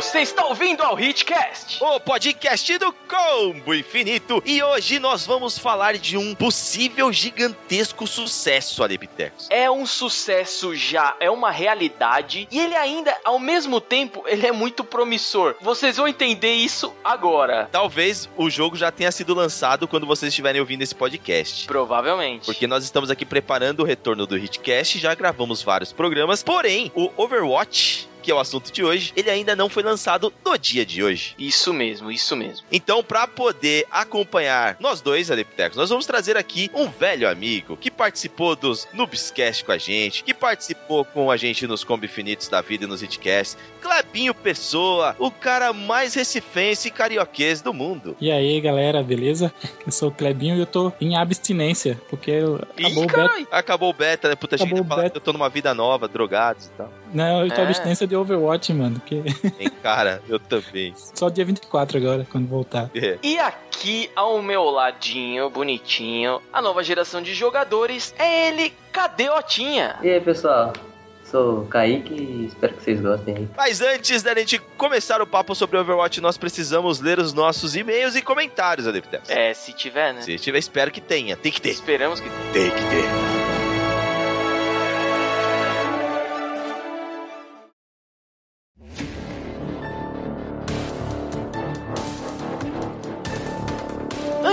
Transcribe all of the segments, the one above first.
Você está ouvindo ao Hitcast, o podcast do Combo Infinito. E hoje nós vamos falar de um possível gigantesco sucesso, Adeptex. É um sucesso já, é uma realidade. E ele ainda, ao mesmo tempo, ele é muito promissor. Vocês vão entender isso agora. Talvez o jogo já tenha sido lançado quando vocês estiverem ouvindo esse podcast. Provavelmente. Porque nós estamos aqui preparando o retorno do Hitcast, já gravamos vários programas. Porém, o Overwatch que é o assunto de hoje, ele ainda não foi lançado no dia de hoje. Isso mesmo, isso mesmo. Então, para poder acompanhar nós dois, Adeptecos, nós vamos trazer aqui um velho amigo que participou dos Noobscast com a gente, que participou com a gente nos Combi Finitos da Vida e nos Hitcasts, Clebinho Pessoa, o cara mais recifense e carioquês do mundo. E aí, galera, beleza? Eu sou o Clebinho e eu tô em abstinência, porque acabou Ih, o beta. Acabou o beta, né? Puta, acabou gente fala que eu tô numa vida nova, drogados e tal. Não, eu tô é. abstinência de Overwatch, mano. Que... cara, eu também. Só dia 24 agora, quando voltar. É. E aqui, ao meu ladinho, bonitinho, a nova geração de jogadores é ele, Cadê Otinha? E aí, pessoal? Sou o Kaique e espero que vocês gostem aí. Mas antes da gente começar o papo sobre Overwatch, nós precisamos ler os nossos e-mails e comentários, Adeptex. É, se tiver, né? Se tiver, espero que tenha. Tem que ter. Esperamos que tenha. Tem que ter.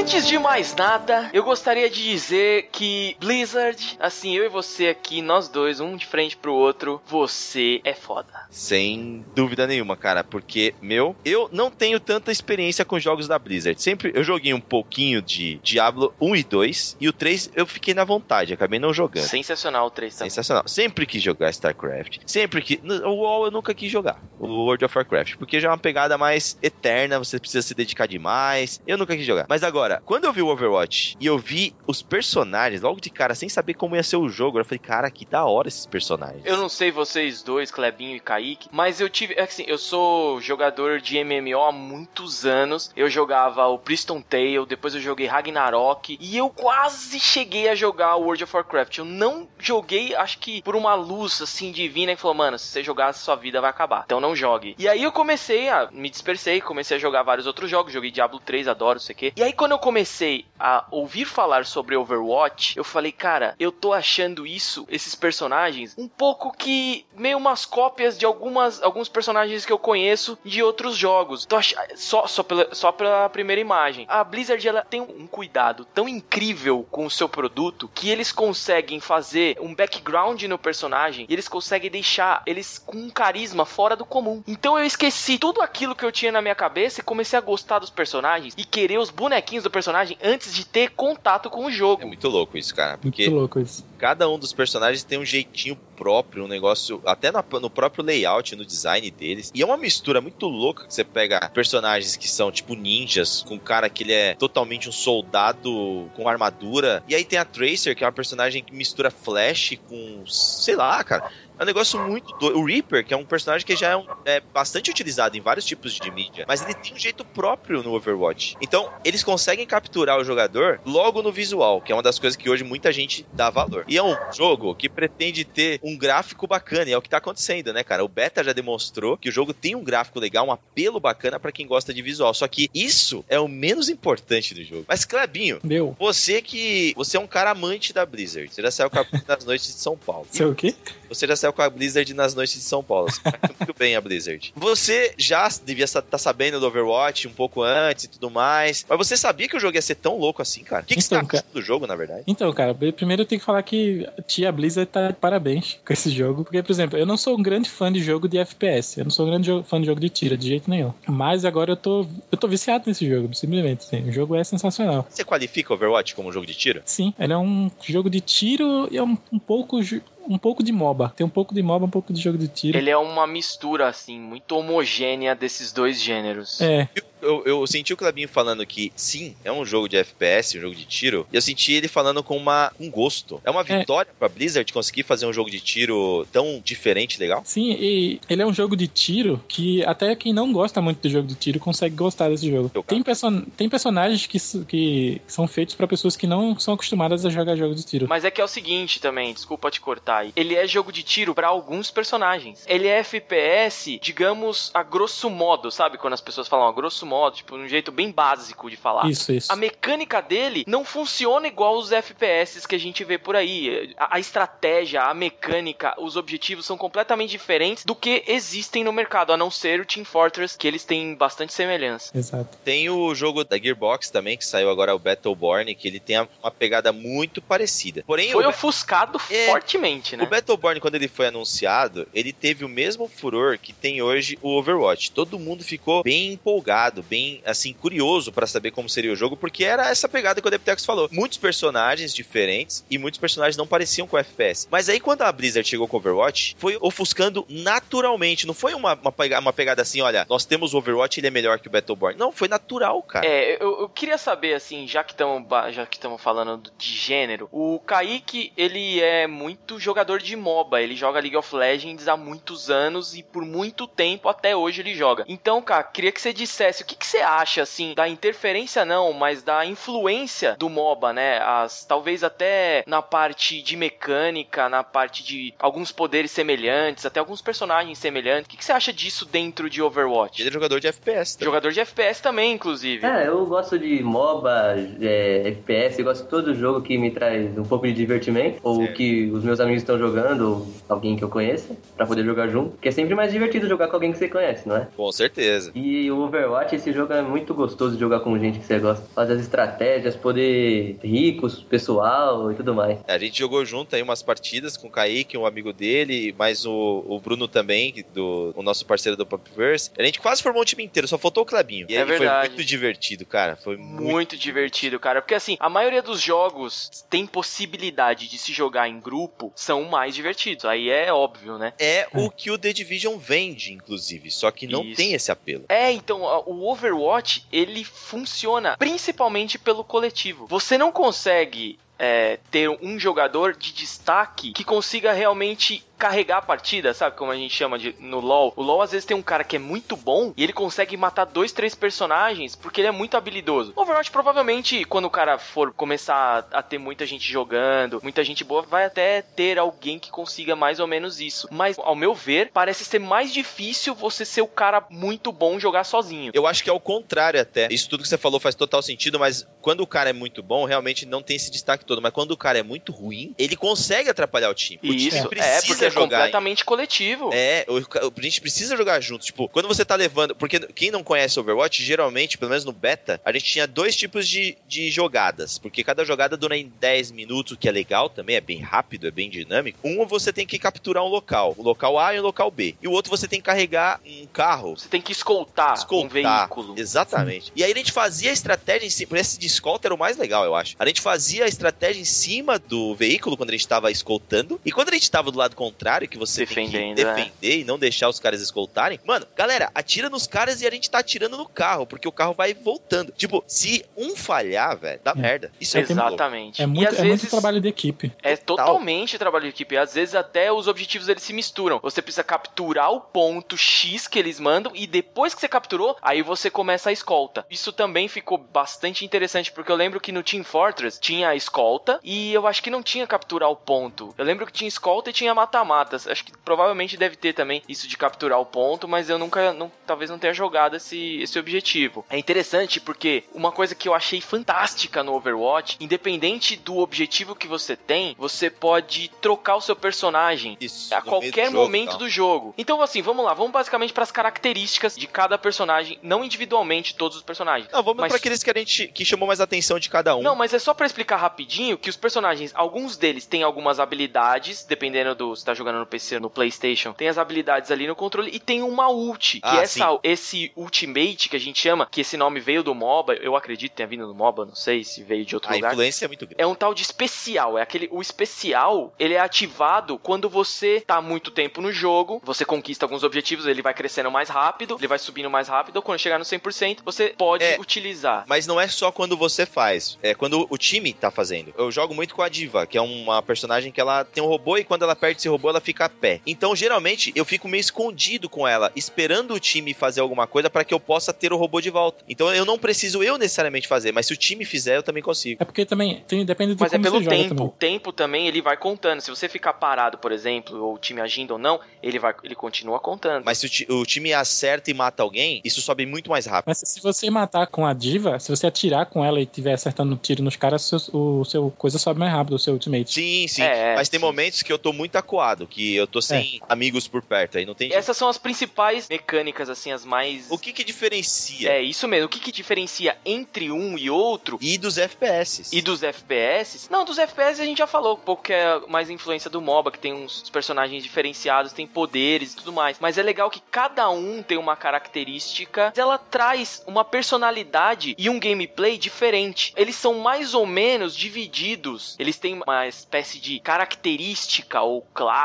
Antes de mais nada, eu gostaria de dizer que Blizzard, assim, eu e você aqui, nós dois, um de frente pro outro, você é foda. Sem dúvida nenhuma, cara, porque, meu, eu não tenho tanta experiência com jogos da Blizzard. Sempre eu joguei um pouquinho de Diablo 1 e 2, e o 3 eu fiquei na vontade, acabei não jogando. Sensacional o 3 também. Sensacional. Sempre quis jogar StarCraft. Sempre que. O WoW eu nunca quis jogar. O World of Warcraft. Porque já é uma pegada mais eterna, você precisa se dedicar demais. Eu nunca quis jogar. Mas agora, quando eu vi o Overwatch e eu vi os personagens, logo de cara, sem saber como ia ser o jogo, eu falei, cara, que da hora esses personagens. Eu não sei vocês dois, Clebinho e Kaique, mas eu tive, assim, eu sou jogador de MMO há muitos anos. Eu jogava o Priston Tale, depois eu joguei Ragnarok e eu quase cheguei a jogar o World of Warcraft. Eu não joguei, acho que por uma luz assim divina que falou, mano, se você jogar, sua vida vai acabar. Então não jogue. E aí eu comecei a me dispersei, comecei a jogar vários outros jogos, joguei Diablo 3, adoro, sei o quê. E aí quando eu comecei a ouvir falar sobre Overwatch, eu falei, cara, eu tô achando isso, esses personagens, um pouco que meio umas cópias de algumas alguns personagens que eu conheço de outros jogos. Tô ach... só só pela, só pela primeira imagem. A Blizzard ela tem um cuidado tão incrível com o seu produto que eles conseguem fazer um background no personagem e eles conseguem deixar eles com um carisma fora do comum. Então eu esqueci tudo aquilo que eu tinha na minha cabeça e comecei a gostar dos personagens e querer os bonequinhos do personagem antes de ter contato com o jogo. É muito louco isso, cara. Porque muito louco isso. Cada um dos personagens tem um jeitinho próprio, um negócio, até no, no próprio layout, no design deles. E é uma mistura muito louca que você pega personagens que são tipo ninjas, com um cara que ele é totalmente um soldado com armadura. E aí tem a Tracer, que é uma personagem que mistura Flash com. sei lá, cara. É um negócio muito doido. O Reaper, que é um personagem que já é, um, é, bastante utilizado em vários tipos de mídia, mas ele tem um jeito próprio no Overwatch. Então, eles conseguem capturar o jogador logo no visual, que é uma das coisas que hoje muita gente dá valor. E é um jogo que pretende ter um gráfico bacana, e é o que tá acontecendo, né, cara? O beta já demonstrou que o jogo tem um gráfico legal, um apelo bacana para quem gosta de visual. Só que isso é o menos importante do jogo. Mas, Clebinho, Meu. você que. Você é um cara amante da Blizzard. Você já saiu com a das noites de São Paulo. Você o quê? Você já saiu com a Blizzard nas noites de São Paulo. Você muito bem a Blizzard. Você já devia estar tá sabendo do Overwatch um pouco antes e tudo mais. Mas você sabia que o jogo ia ser tão louco assim, cara? O que, que então, você tá achando do jogo, na verdade? Então, cara, primeiro eu tenho que falar que a tia Blizzard tá de parabéns com esse jogo. Porque, por exemplo, eu não sou um grande fã de jogo de FPS. Eu não sou um grande fã de jogo de tiro, de jeito nenhum. Mas agora eu tô, eu tô viciado nesse jogo, simplesmente. Assim. O jogo é sensacional. Você qualifica Overwatch como um jogo de tiro? Sim, ele é um jogo de tiro e é um, um pouco um pouco de MOBA. Tem um pouco de MOBA, um pouco de jogo de tiro. Ele é uma mistura, assim, muito homogênea desses dois gêneros. É eu, eu senti o Clebinho falando que sim, é um jogo de FPS, um jogo de tiro, e eu senti ele falando com uma, um gosto. É uma é. vitória é. pra Blizzard conseguir fazer um jogo de tiro tão diferente e legal? Sim, e ele é um jogo de tiro que até quem não gosta muito do jogo de tiro consegue gostar desse jogo. Tem, person tem personagens que, que são feitos para pessoas que não são acostumadas a jogar jogos de tiro. Mas é que é o seguinte também, desculpa te cortar Ele é jogo de tiro para alguns personagens. Ele é FPS, digamos, a grosso modo, sabe? Quando as pessoas falam a grosso modo, tipo, um jeito bem básico de falar. Isso, isso. A mecânica dele não funciona igual os FPS que a gente vê por aí. A, a estratégia, a mecânica, os objetivos são completamente diferentes do que existem no mercado, a não ser o Team Fortress, que eles têm bastante semelhança. Exato. Tem o jogo da Gearbox também, que saiu agora, o Battleborn, que ele tem uma pegada muito parecida. Porém, Foi o, ofuscado É, fortemente, né? o Battleborn, quando ele foi anunciado, ele teve o mesmo furor que tem hoje o Overwatch. Todo mundo ficou bem empolgado, bem, assim, curioso pra saber como seria o jogo, porque era essa pegada que o Deptex falou. Muitos personagens diferentes e muitos personagens não pareciam com FPS. Mas aí, quando a Blizzard chegou com o Overwatch, foi ofuscando naturalmente. Não foi uma, uma, pega- uma pegada assim, olha, nós temos o Overwatch, ele é melhor que o Battleborn. Não, foi natural, cara. É, eu, eu queria saber, assim, já que estamos já que estamos falando de gênero, o Kaique, ele é muito jogador de MOBA, ele joga League of Legends há muitos anos e por muito tempo até hoje ele joga. Então, cara, queria que você dissesse o que, que você acha, assim, da interferência não, mas da influência do MOBA, né? As, talvez até na parte de mecânica, na parte de alguns poderes semelhantes, até alguns personagens semelhantes. O que, que você acha disso dentro de Overwatch? Ele é jogador de FPS. também. Jogador de FPS também, inclusive. É, eu gosto de MOBA, é, FPS, eu gosto de todo jogo que me traz um pouco de divertimento, ou Certo. que os meus amigos estão jogando, ou alguém que eu conheça, pra poder jogar junto. Porque é sempre mais divertido jogar com alguém que você conhece, não é? Com certeza. E o Overwatch, esse jogo é muito gostoso de jogar com gente que você gosta. Fazer as estratégias, poder ricos, pessoal e tudo mais. É, A gente jogou junto aí umas partidas com o Kaique, um amigo dele, mais o, o Bruno também, do, o nosso parceiro do Popverse. A gente quase formou um time inteiro, só faltou o Clebinho. E É aí foi verdade. muito divertido, cara. Foi muito. Muito divertido, cara. Porque assim, a maioria dos jogos tem possibilidade de se jogar em grupo, são mais divertidos. Aí é óbvio, né? É o que o The Division vende, inclusive. Só que não Isso. tem esse apelo. É, então, o Overwatch, ele funciona principalmente pelo coletivo. Você não consegue é, ter um jogador de destaque que consiga realmente carregar a partida, sabe? Como a gente chama de no LoL. O LoL às vezes tem um cara que é muito bom e ele consegue matar dois, três personagens porque ele é muito habilidoso. Overwatch provavelmente, quando o cara for começar a ter muita gente jogando, muita gente boa, vai até ter alguém que consiga mais ou menos isso. Mas, ao meu ver, parece ser mais difícil você ser o cara muito bom jogar sozinho. Eu acho que é o contrário até. Isso tudo que você falou faz total sentido, mas quando o cara é muito bom, realmente não tem esse destaque todo. Mas quando o cara é muito ruim, ele consegue atrapalhar o time. O time Isso, é, precisa é jogar. completamente coletivo. É, a gente precisa jogar junto. Tipo, quando você tá levando. Porque quem não conhece Overwatch, geralmente, pelo menos no beta, a gente tinha dois tipos de, de jogadas. Porque cada jogada dura em 10 minutos, que é legal também, é bem rápido, é bem dinâmico. Um você tem que capturar um local, o local A e o local B. E o outro você tem que carregar um carro. Você tem que escoltar, um Escoltar. veículo. Exatamente. E aí a gente fazia a estratégia em cima. Esse de escolta era o mais legal, eu acho. A gente fazia a estratégia em cima do veículo quando a gente tava escoltando. E quando a gente tava do lado contrário, que você tem que é. defender e não deixar os caras escoltarem. Mano, galera, atira nos caras e a gente tá atirando no carro, porque o carro vai voltando. Tipo, se um falhar, velho, dá merda. Isso é. Exatamente. É e muito, às é vezes muito trabalho de equipe. é totalmente trabalho de equipe. Às vezes até os objetivos eles se misturam. Você precisa capturar o ponto X que eles mandam e depois que você capturou, aí você começa a escolta. Isso também ficou bastante interessante porque eu lembro que no Team Fortress tinha a escolta e eu acho que não tinha capturar o ponto. Eu lembro que tinha escolta e tinha mata-matas. Acho que provavelmente deve ter também isso de capturar o ponto, mas eu nunca, não, talvez não tenha jogado esse, esse objetivo. É interessante porque uma coisa que eu achei fantástica no Overwatch, independente do objetivo que você tem, você pode trocar o seu personagem Isso. a qualquer do jogo, momento do jogo. Então, assim, vamos lá, vamos basicamente para as características de cada personagem, não individualmente todos os personagens. Não, vamos Mas- pra aqueles que a gente que chamou mais atenção de cada um. Não, mas é só pra explicar rapidinho que os personagens, alguns deles têm algumas habilidades, dependendo do se tá jogando no PC no PlayStation, tem as habilidades ali no controle e tem uma ult, que Ah, essa esse ultimate que a gente chama, que esse nome veio do MOBA, eu acredito que tenha vindo do MOBA, não sei se veio de outro a lugar. influência é muito grande. É um tal de especial. É aquele. O especial, ele é ativado quando você tá muito tempo no jogo, você conquista alguns objetivos, ele vai crescendo mais rápido, ele vai subindo mais rápido. Quando chegar no 100%, você pode É. utilizar. Mas não é só quando você faz, é quando o time tá fazendo. Eu jogo muito com a Diva, que é uma personagem que ela tem um robô e quando ela perde esse robô, ela fica a pé. Então, geralmente, eu fico meio escondido com ela, esperando o time fazer alguma coisa para que eu possa ter o robô de volta. Então, eu não preciso eu necessariamente fazer, mas se o time fizer, eu também consigo. É porque também tem, depende de Mas é pelo tempo. também. O tempo também ele vai contando. Se você ficar parado, por exemplo, ou o time agindo ou não, ele vai, ele continua contando. Mas se o, o time acerta e mata alguém, isso sobe muito mais rápido. Mas se você matar com a diva, se você atirar com ela e estiver acertando tiro nos caras, seu, o seu coisa sobe mais rápido, o seu ultimate. Sim, sim. É, mas tem sim. momentos que eu tô muito acuado, que eu tô sem amigos por perto, aí não tem. jeito. Essas são as principais mecânicas, assim, as mais. O que que diferencia? É isso mesmo. O que, que diferencia entre um e outro E dos FPS. e dos FPS? Não, dos FPS a gente já falou um pouco que é mais influência do MOBA, que tem uns personagens diferenciados, tem poderes e tudo mais. Mas é legal que cada um tem uma característica, ela traz uma personalidade e um gameplay diferente. Eles são mais ou menos divididos. Eles têm uma espécie de característica ou classe,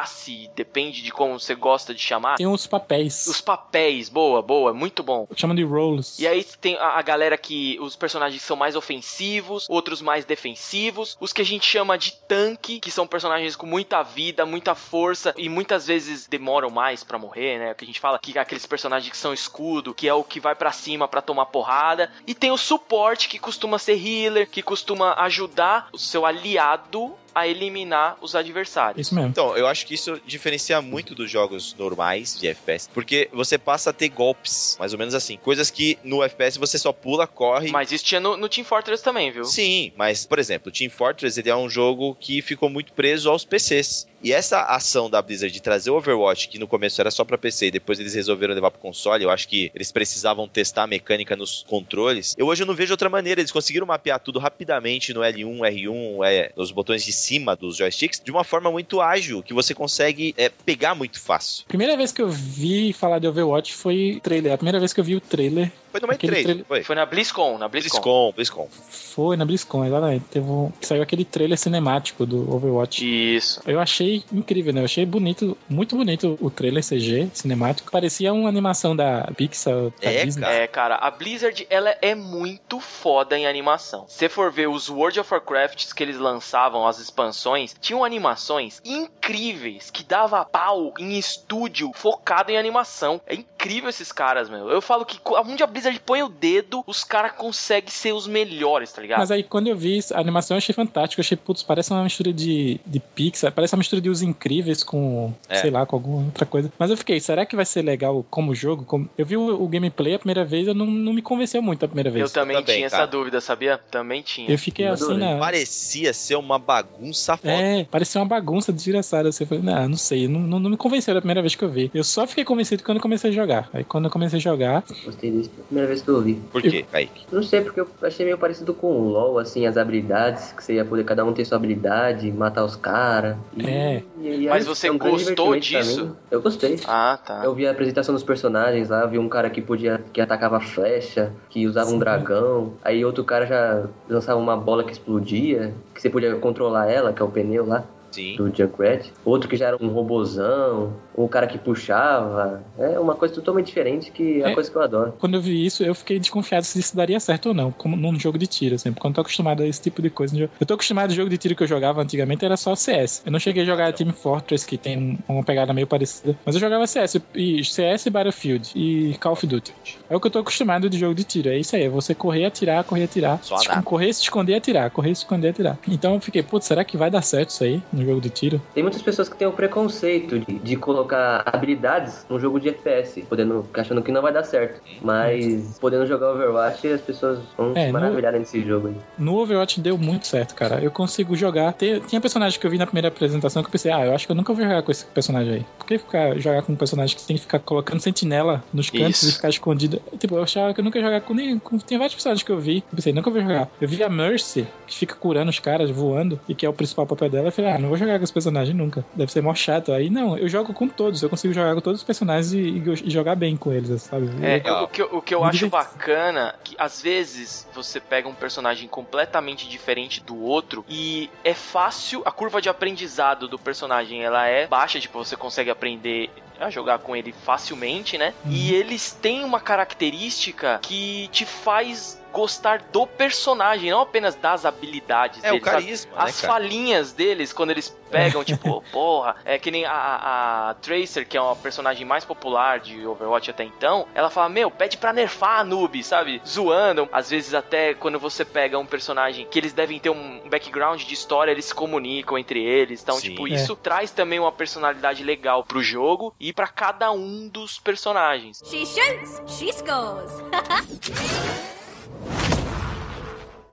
depende de como você gosta de chamar. Tem uns papéis. Os papéis, boa, boa, muito bom. Chamam de roles. E aí tem a, a galera que os personagens são mais ofensivos, outros mais defensivos, os que a gente chama de tanque, que são personagens com muita vida, muita força e muitas vezes demoram mais pra morrer, né? Que a gente fala que aqueles personagens que são escudo, que é o que vai pra cima pra tomar porrada, e tem o suporte que costuma ser healer, que costuma ajudar o seu aliado a eliminar os adversários. Isso mesmo. Então, eu acho que isso diferencia muito dos jogos normais de FPS, porque você passa a ter golpes, mais ou menos assim, coisas que no FPS você só pula, corre. Mas isso tinha no, no Team Fortress também, viu? Sim, mas, por exemplo, Team Fortress ele é um jogo que ficou muito preso aos PCs. E essa ação da Blizzard de trazer o Overwatch, que no começo era só pra PC e depois eles resolveram levar pro console, eu acho que eles precisavam testar a mecânica nos controles. Eu hoje eu não vejo outra maneira, eles conseguiram mapear tudo rapidamente no L1, R1, é, nos botões de cima dos joysticks, de uma forma muito ágil, que você consegue é, pegar muito fácil. Primeira vez que eu vi falar de Overwatch foi trailer. A primeira vez que eu vi o trailer Foi no Aquele trailer, trailer- foi. Foi na BlizzCon, na BlizzCon. BlizzCon, BlizzCon. foi na BlizzCon, exatamente. Teve um, saiu aquele trailer cinemático do Overwatch. Isso. Eu achei incrível, né? Eu achei bonito, muito bonito o trailer CG cinemático. Parecia uma animação da Pixar, da É, Disney. cara. É, cara, a Blizzard, ela é muito foda em animação. Se for ver os World of Warcrafts que eles lançavam, as expansões, tinham animações incríveis, que dava pau em estúdio focado em animação. É incrível esses caras, meu. Eu falo que onde a Blizzard põe o dedo, os caras conseguem ser os melhores, tá ligado? Mas aí quando eu vi isso, a animação eu achei fantástica. Eu achei, putz, parece uma mistura de, de Pixar, parece uma mistura de Os Incríveis com, É. sei lá, com alguma outra coisa. Mas eu fiquei, será que vai ser legal como jogo? Como... Eu vi o, o gameplay a primeira vez, eu não, não me convenceu muito a primeira Eu vez. também, também, tinha cara. essa dúvida, sabia? Também tinha. Eu fiquei Eu assim adorei. na. Parecia ser uma bagunça foda. É, parecia uma bagunça desgraçada. Você falou, não, não sei, não, não, não me convenceu da primeira vez que eu vi. Eu só fiquei convencido quando eu comecei a jogar. Aí quando eu comecei a jogar, Gostei disso. Primeira vez que eu ouvi. Por quê, Kaique? Não sei, porque eu achei meio parecido com o LoL, assim, as habilidades, que você ia poder cada um ter sua habilidade, matar os caras. É. Mas você um gostou disso? também. Eu gostei. Ah, tá. Eu vi a apresentação dos personagens lá, vi um cara que podia que atacava flecha, que usava um Sim. dragão, aí outro cara já lançava uma bola que explodia, que você podia controlar ela, que é o pneu lá Sim. do Junkrat. Outro que já era um robozão, um cara que puxava. É uma coisa totalmente diferente que é a coisa que eu adoro. quando eu vi isso, eu fiquei desconfiado se isso daria certo ou não, como num jogo de tiro, assim, porque eu não tô acostumado a esse tipo de coisa. Eu tô acostumado ao jogo de tiro que eu jogava antigamente, era só CS. Eu não cheguei a jogar Team Fortress, que tem um- uma pegada meio parecida, mas eu jogava CS, e CS, Battlefield e Call of Duty. É o que eu tô acostumado de jogo de tiro, é isso aí, é você correr, atirar, correr, atirar. Só Se- correr, se esconder, atirar, correr, se esconder, atirar. Então eu fiquei, putz, será que vai dar certo isso aí no jogo de tiro? Tem muitas pessoas que têm o preconceito de, de colocar habilidades num jogo de FPS, podendo, achando que não vai dar certo. Mas podendo jogar Overwatch, as pessoas vão É, se no- maravilhar nesse jogo aí. No Overwatch deu muito certo, cara. Eu consigo jogar. Tem- tinha personagem que eu vi na primeira apresentação que eu pensei, ah, eu acho que eu nunca vou jogar com esse personagem aí. Por que ficar, jogar com um personagem que tem que ficar colocando sentinela nos cantos Isso. e ficar escondido? Tipo, eu achava que eu nunca ia jogar com nenhum. Com, tem vários personagens que eu vi. Eu pensei, nunca vou jogar. Eu vi a Mercy, que fica curando os caras voando, e que é o principal papel dela. Eu falei, ah, não vou jogar com esse personagem nunca. Deve ser mó chato. Aí não, eu jogo com todos. Eu consigo jogar com todos os personagens e, e- jogar bem com eles, sabe? É, eu- o que, eu- o que eu acho bacana que às vezes você pega um personagem completamente diferente do outro e é fácil, a curva de aprendizado do personagem ela é baixa, tipo, você consegue aprender a jogar com ele facilmente, né? Uhum. E eles têm uma característica que te faz gostar do personagem, não apenas das habilidades É, o deles. sabe? carisma, As né, falinhas deles, quando eles pegam, tipo, porra, é que nem a, a, Tracer, que é uma personagem mais popular de Overwatch até então, ela fala, meu, pede pra nerfar a noob, sabe? Zoando. Às vezes até quando você pega um personagem que eles devem ter um background de história, eles se comunicam entre eles. Então, Sim. tipo, É. isso traz também uma personalidade legal pro jogo e pra cada um dos personagens. She shoots, she scores.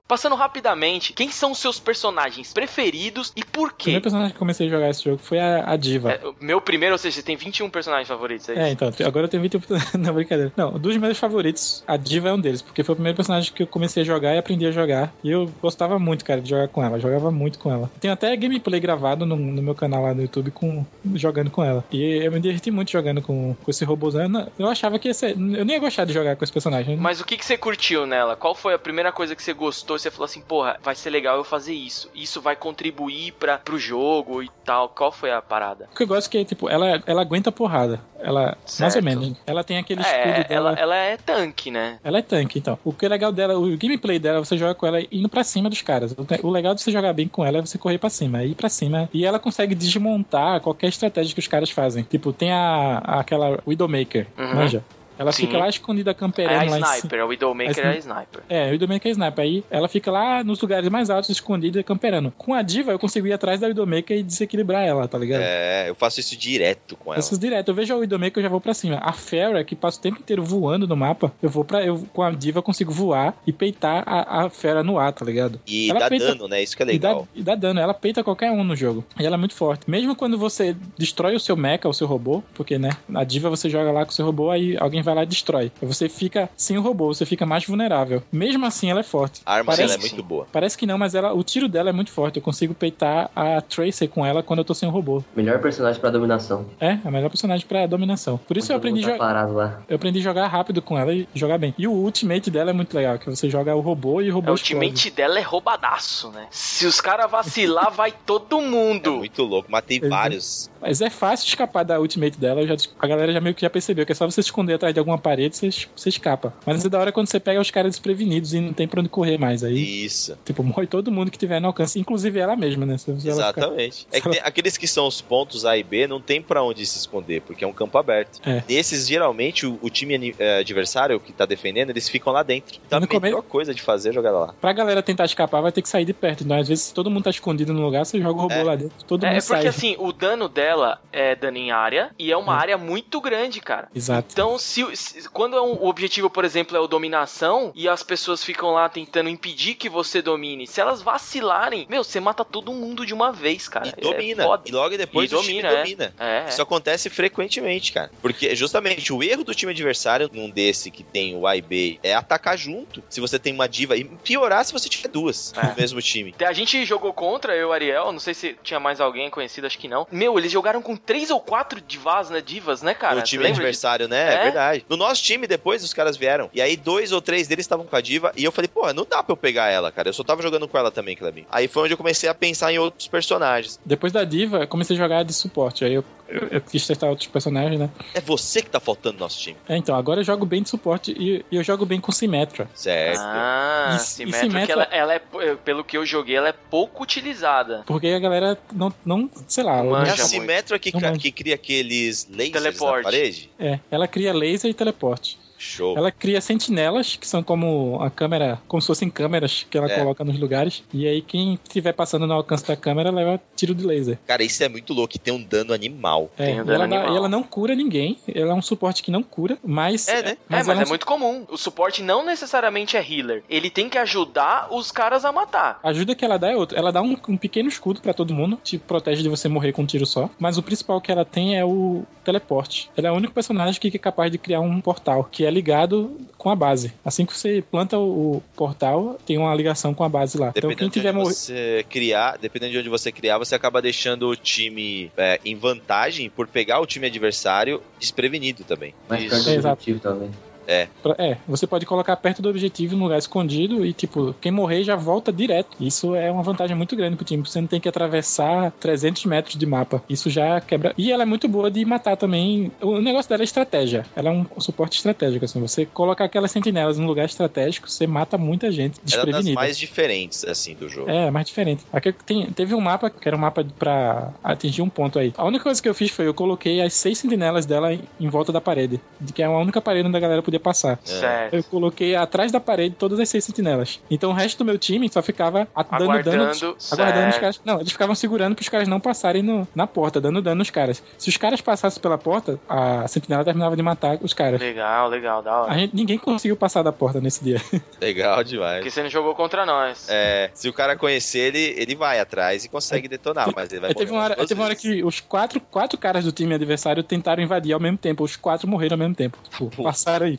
Passando rapidamente, quem são os seus personagens preferidos e por O quê? primeiro personagem que comecei a jogar esse jogo foi a, a Diva. É, o meu primeiro, ou seja, você tem 21 personagens favoritos, é isso? É, então, agora eu tenho 20. Não, brincadeira. Não, dos meus favoritos, a Diva é um deles, porque foi o primeiro personagem que eu comecei a jogar e aprendi a jogar. E eu gostava muito, cara, de jogar com ela. Jogava muito com ela. Tenho até gameplay gravado no, no meu canal lá no YouTube com, jogando com ela. E eu me diverti muito jogando com, com esse robôzão. Eu, não- eu achava que ia ser. Eu nem ia gostar de jogar com esse personagem. Mas o que, que você curtiu nela? Qual foi a primeira coisa que você gostou? Você falou assim, porra, vai ser legal eu fazer isso. Isso vai contribuir para pro jogo e tal. Qual foi a parada? O que eu gosto é que, tipo, ela, ela aguenta porrada. Ela, mais Certo. ou menos. Ela tem aquele escudo É, dela. ela, ela é tanque, né? Ela é tanque, então. O que é legal dela, o gameplay dela, você joga com ela indo pra cima dos caras. O legal de você jogar bem com ela é você correr pra cima, ir pra cima. E ela consegue desmontar qualquer estratégia que os caras fazem. Tipo, tem a, aquela Widowmaker, Uhum. manja? Ela Sim. fica lá escondida É camperando a lá em cima. Sniper, a Widowmaker é a Sniper. É, o Widowmaker é sniper. Aí ela fica lá nos lugares mais altos, escondida, camperando. Com a diva, eu consigo ir atrás da Widowmaker e desequilibrar ela, tá ligado? É, eu faço isso direto com ela. Essas direto, eu vejo a Widowmaker eu já vou pra cima. A Fera, que passa o tempo inteiro voando no mapa, eu vou pra. Eu, com a diva eu consigo voar e peitar a, a Fera no ar, tá ligado? E Ela dá peita- dano, né? Isso que é E dá, legal. e dá dano, ela peita qualquer um no jogo. E ela é muito forte. Mesmo quando você destrói o seu mecha, o seu robô, porque, né, a diva você joga lá com o seu robô, aí alguém vai lá e destrói. Você fica sem o robô, você fica mais vulnerável. Mesmo assim, ela é forte. A arma Parece dela é muito boa. Parece que não, mas ela, o tiro dela é muito forte. Eu consigo peitar a Tracer com ela quando eu tô sem o robô. Melhor personagem pra dominação. É, a melhor personagem pra dominação. Por isso eu aprendi, tá parado lá. eu aprendi a jogar rápido com ela e jogar bem. E o ultimate dela é muito legal, que você joga o robô e o robô É, o explode. ultimate dela é roubadaço, né? Se os caras vacilar, vai todo É mundo. muito louco. Matei Exato. vários. Mas é fácil escapar da ultimate dela. já- a galera já meio que já percebeu que é só você se esconder atrás de alguma parede você, você escapa. Mas é da hora quando você pega os caras desprevenidos e não tem pra onde correr mais. Aí, Isso. tipo, morre todo mundo que tiver no alcance, inclusive ela mesma, né? Se ela ficar- Exatamente. É que tem- aqueles que são os pontos A e B não tem pra onde se esconder, porque é um campo aberto. É. Nesses, geralmente, o, o time eh, adversário que tá defendendo, eles ficam lá dentro. Então a come- melhor coisa de fazer é jogar lá. Pra galera tentar escapar, vai ter que sair de perto. Então, às vezes, se todo mundo tá escondido no lugar, você joga o robô É. lá dentro. Todo É, mundo é porque sai. assim, o dano dela é dano em área e é uma É. área muito grande, cara. Exato. Então, se, se- quando é um- o objetivo, por exemplo, é o dominação e as pessoas ficam lá tentando impedir que você domine, se elas vacilarem, meu, você mata todo mundo de uma vez, cara. E É domina. foda. e logo depois E o domina, é. domina. É, é. Isso acontece frequentemente, cara. Porque justamente o erro do time adversário, num desse que tem o A e B, é atacar junto. Se você tem uma diva, e piorar se você tiver duas É. no mesmo time. A gente jogou contra, eu e o Ariel, não sei se tinha mais alguém conhecido, acho que não. Meu, eles jogaram com três ou quatro divas, né? Divas, né, cara? Você time adversário, né? É? É? verdade. No nosso time, depois os caras vieram. E aí, dois ou três deles estavam com a diva. E eu falei, pô, não dá pra eu pegar ela, cara. Eu só tava jogando com ela também, Clebinho. Aí foi onde eu comecei a pensar em outros personagens. Depois da diva, eu comecei a jogar de suporte. Aí eu, eu, eu quis testar outros personagens, né? É você que tá faltando no nosso time. É, então, agora eu jogo bem de suporte e, e eu jogo bem com Symmetra. Certo. Ah, E- e Symmetra, Symmetra- que ela, ela é, pelo que eu joguei, ela é pouco utilizada. Porque a galera não, não sei lá, Não ela- é manja a. Symmetra que, manja. que cria aqueles lasers Teleporte. na parede? é, ela cria laser e teleporte. Show. Ela cria sentinelas, que são como a câmera, como se fossem câmeras que ela É. coloca nos lugares. E aí quem estiver passando no alcance da câmera leva tiro de laser. Cara, isso é muito louco. Tem um dano animal. É, Tem um e dano ela, dá- animal. e ela não cura ninguém. Ela é um suporte que não cura, mas. É, né? é, mas é muito comum. O suporte não necessariamente é healer. Ele tem que ajudar os caras a matar. A ajuda que ela dá é outra. Ela dá um, um pequeno escudo pra todo mundo, te protege de você morrer com um tiro só. Mas o principal que ela tem é o teleporte. Ela é o único personagem que é capaz de criar um portal, que é ligado com a base. Assim que você planta o, portal, tem uma ligação com a base lá. Então quem Dependendo de tiver onde morrer. você criar, dependendo de onde você criar, você acaba deixando o time é, em vantagem por pegar o time adversário desprevenido também. Mais Isso. É, exato. talvez. É. É, você pode colocar perto do objetivo num lugar escondido e, tipo, quem morrer já volta direto. Isso é uma vantagem muito grande pro time, você não tem que atravessar 300 metros de mapa. Isso já quebra. E ela é muito boa de matar também. O negócio dela é estratégia. Ela é um suporte estratégico, assim. Você coloca aquelas sentinelas num lugar estratégico, você mata muita gente Ela é das desprevenida. mais diferentes, assim, do jogo. É, mais diferente. Aqui tem, teve um mapa que era um mapa pra atingir um ponto aí. A única coisa que eu fiz foi eu coloquei as seis sentinelas dela em, em volta da parede. De que é a única parede onde a galera podia passar. Certo. Eu coloquei atrás da parede todas as seis sentinelas. Então o resto do meu time só ficava dando dano. Aguardando. Aguardando os certo. caras. Não, eles ficavam segurando para os caras não passarem no- na porta, dando dano nos caras. Se os caras passassem pela porta, a sentinela terminava de matar os caras. Legal, legal, da hora. A gente, ninguém conseguiu passar da porta nesse dia. Legal demais. Porque você não jogou contra nós. É, se o cara conhecer ele, ele vai atrás e consegue detonar, mas ele vai Aí teve uma hora, teve uma hora que os quatro, quatro caras do time adversário tentaram invadir ao mesmo tempo. Os quatro morreram ao mesmo tempo. Tipo, passaram aí.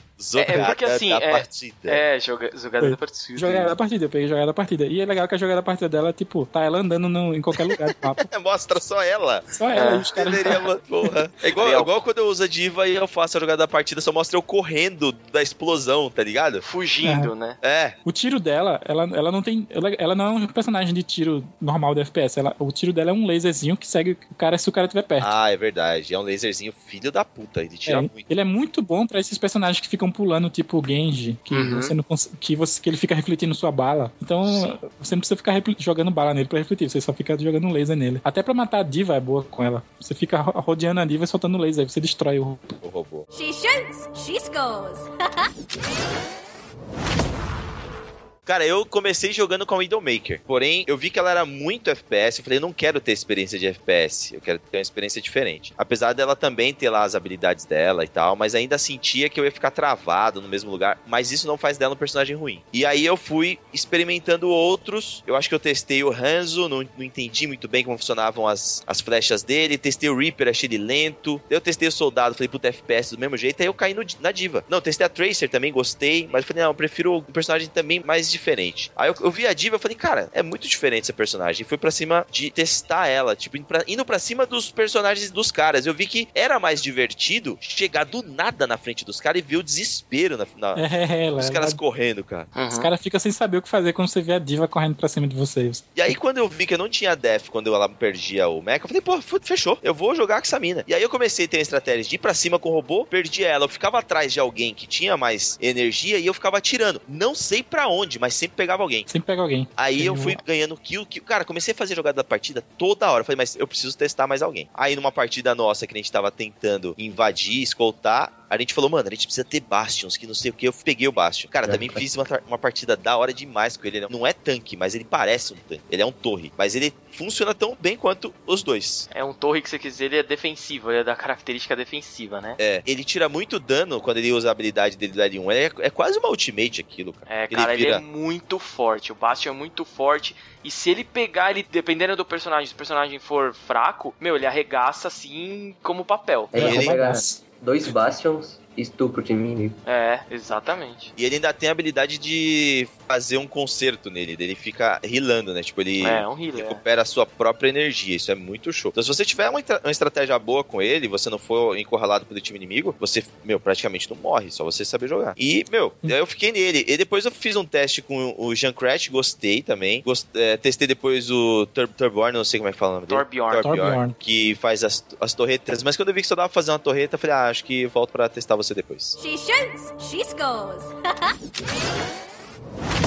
Jogada É, porque assim, da é- partida. É, joga, jogada da partida. Jogada da partida, eu peguei jogada da partida. E é legal que a jogada da partida dela, tipo, tá ela andando no- em qualquer lugar do mapa. Mostra só ela. Só ela É. os caras. Porra. É igual, Real. igual quando eu uso a diva e eu faço a jogada da partida, só mostra eu correndo da explosão, tá ligado? Fugindo, né? É, O tiro dela, ela, ela não tem. Ela, ela não é um personagem de tiro normal do FPS. Ela, o tiro dela é um laserzinho que segue o cara se o cara estiver perto. ah, é verdade. É um laserzinho filho da puta, ele tira É, muito. Ele é muito bom pra esses personagens que ficam pulando, tipo o Genji, que Uhum. você não que você que ele fica refletindo sua bala. Então, Sim. você não precisa ficar jogando bala nele pra refletir, você só fica jogando laser nele. Até pra matar a diva é boa com ela. Você fica ro- rodeando a diva e soltando laser, aí você destrói o O robô. She shoots, she scores. Cara, eu comecei jogando com a Widowmaker. Porém, eu vi que ela era muito FPS. Eu falei, eu não quero ter experiência de FPS. Eu quero ter uma experiência diferente. Apesar dela também ter lá as habilidades dela e tal, mas ainda sentia que eu ia ficar travado no mesmo lugar. Mas isso não faz dela um personagem ruim. E aí eu fui experimentando outros. Eu acho que eu testei o Hanzo, não, não entendi muito bem como funcionavam as, as flechas dele. Testei o Reaper, achei ele lento. Eu testei o Soldado, falei, puta, FPS do mesmo jeito. Aí eu caí no- na Diva. Não, testei a Tracer também, gostei. Mas falei, não, eu prefiro um personagem também mais diferente. Aí eu, eu vi a Diva e falei, cara, é muito diferente essa personagem. E fui pra cima de testar ela, tipo, indo pra, indo pra cima dos personagens dos caras. Eu vi que era mais divertido chegar do nada na frente dos caras e ver o desespero na, na- É, ela, dos ela- caras correndo, cara. Os Uhum. caras ficam sem saber o que fazer quando você vê a diva correndo pra cima de vocês. E aí, quando eu vi que eu não tinha Death quando eu ela perdia o Mecha, eu falei, pô, fechou, eu vou jogar com essa mina. E aí eu comecei a ter a estratégia de ir pra cima com o robô, perdi ela, eu ficava atrás de alguém que tinha mais energia e eu ficava atirando. Não sei pra onde, mas sempre pegava alguém. Sempre pega alguém. Aí Tem eu fui ganhando kill, kill. Cara, comecei a fazer jogada da partida toda hora. Eu Falei, mas eu preciso testar mais alguém. Aí numa partida nossa que a gente tava tentando invadir, escoltar, a gente falou, mano, a gente precisa ter Bastions, que não sei o que. Eu peguei o Bastion. Cara, também fiz uma, uma partida da hora demais com ele. Ele não é tanque, mas ele parece um tanque. Ele é um torre. Mas ele funciona tão bem quanto os dois. É um torre que você quiser, ele é defensivo, ele é da característica defensiva, né? É, ele tira muito dano quando ele usa a habilidade dele do L1. Ele é, é quase uma ultimate aquilo, cara. É, Ele cara, ele, vira- é muito forte. O Bastion é muito forte. E se ele pegar ele, dependendo do personagem, se o personagem for fraco, meu, ele arregaça assim como papel. É, Ele- você pega dois Bastions estupro o time inimigo. É, exatamente. E ele ainda tem a habilidade de fazer um concerto nele. Ele fica rilando, né? Tipo, ele É, um healer. é. recupera a sua própria energia. Isso é muito show. Então, se você tiver uma, uma estratégia boa com ele, você não for encurralado pelo time inimigo, você, meu, praticamente não morre. Só você saber jogar. E, meu, Hum. eu fiquei nele. E depois eu fiz um teste com o Junkrat, gostei também. Gost- é, testei depois o Tur Turborn, não sei como é que fala o nome dele. Torbjorn. Torbjorn. Que faz as, as torretas. Mas quando eu vi que só dava pra fazer uma torreta, eu falei, ah, acho que volto pra testar você depois. She shoots, she scores.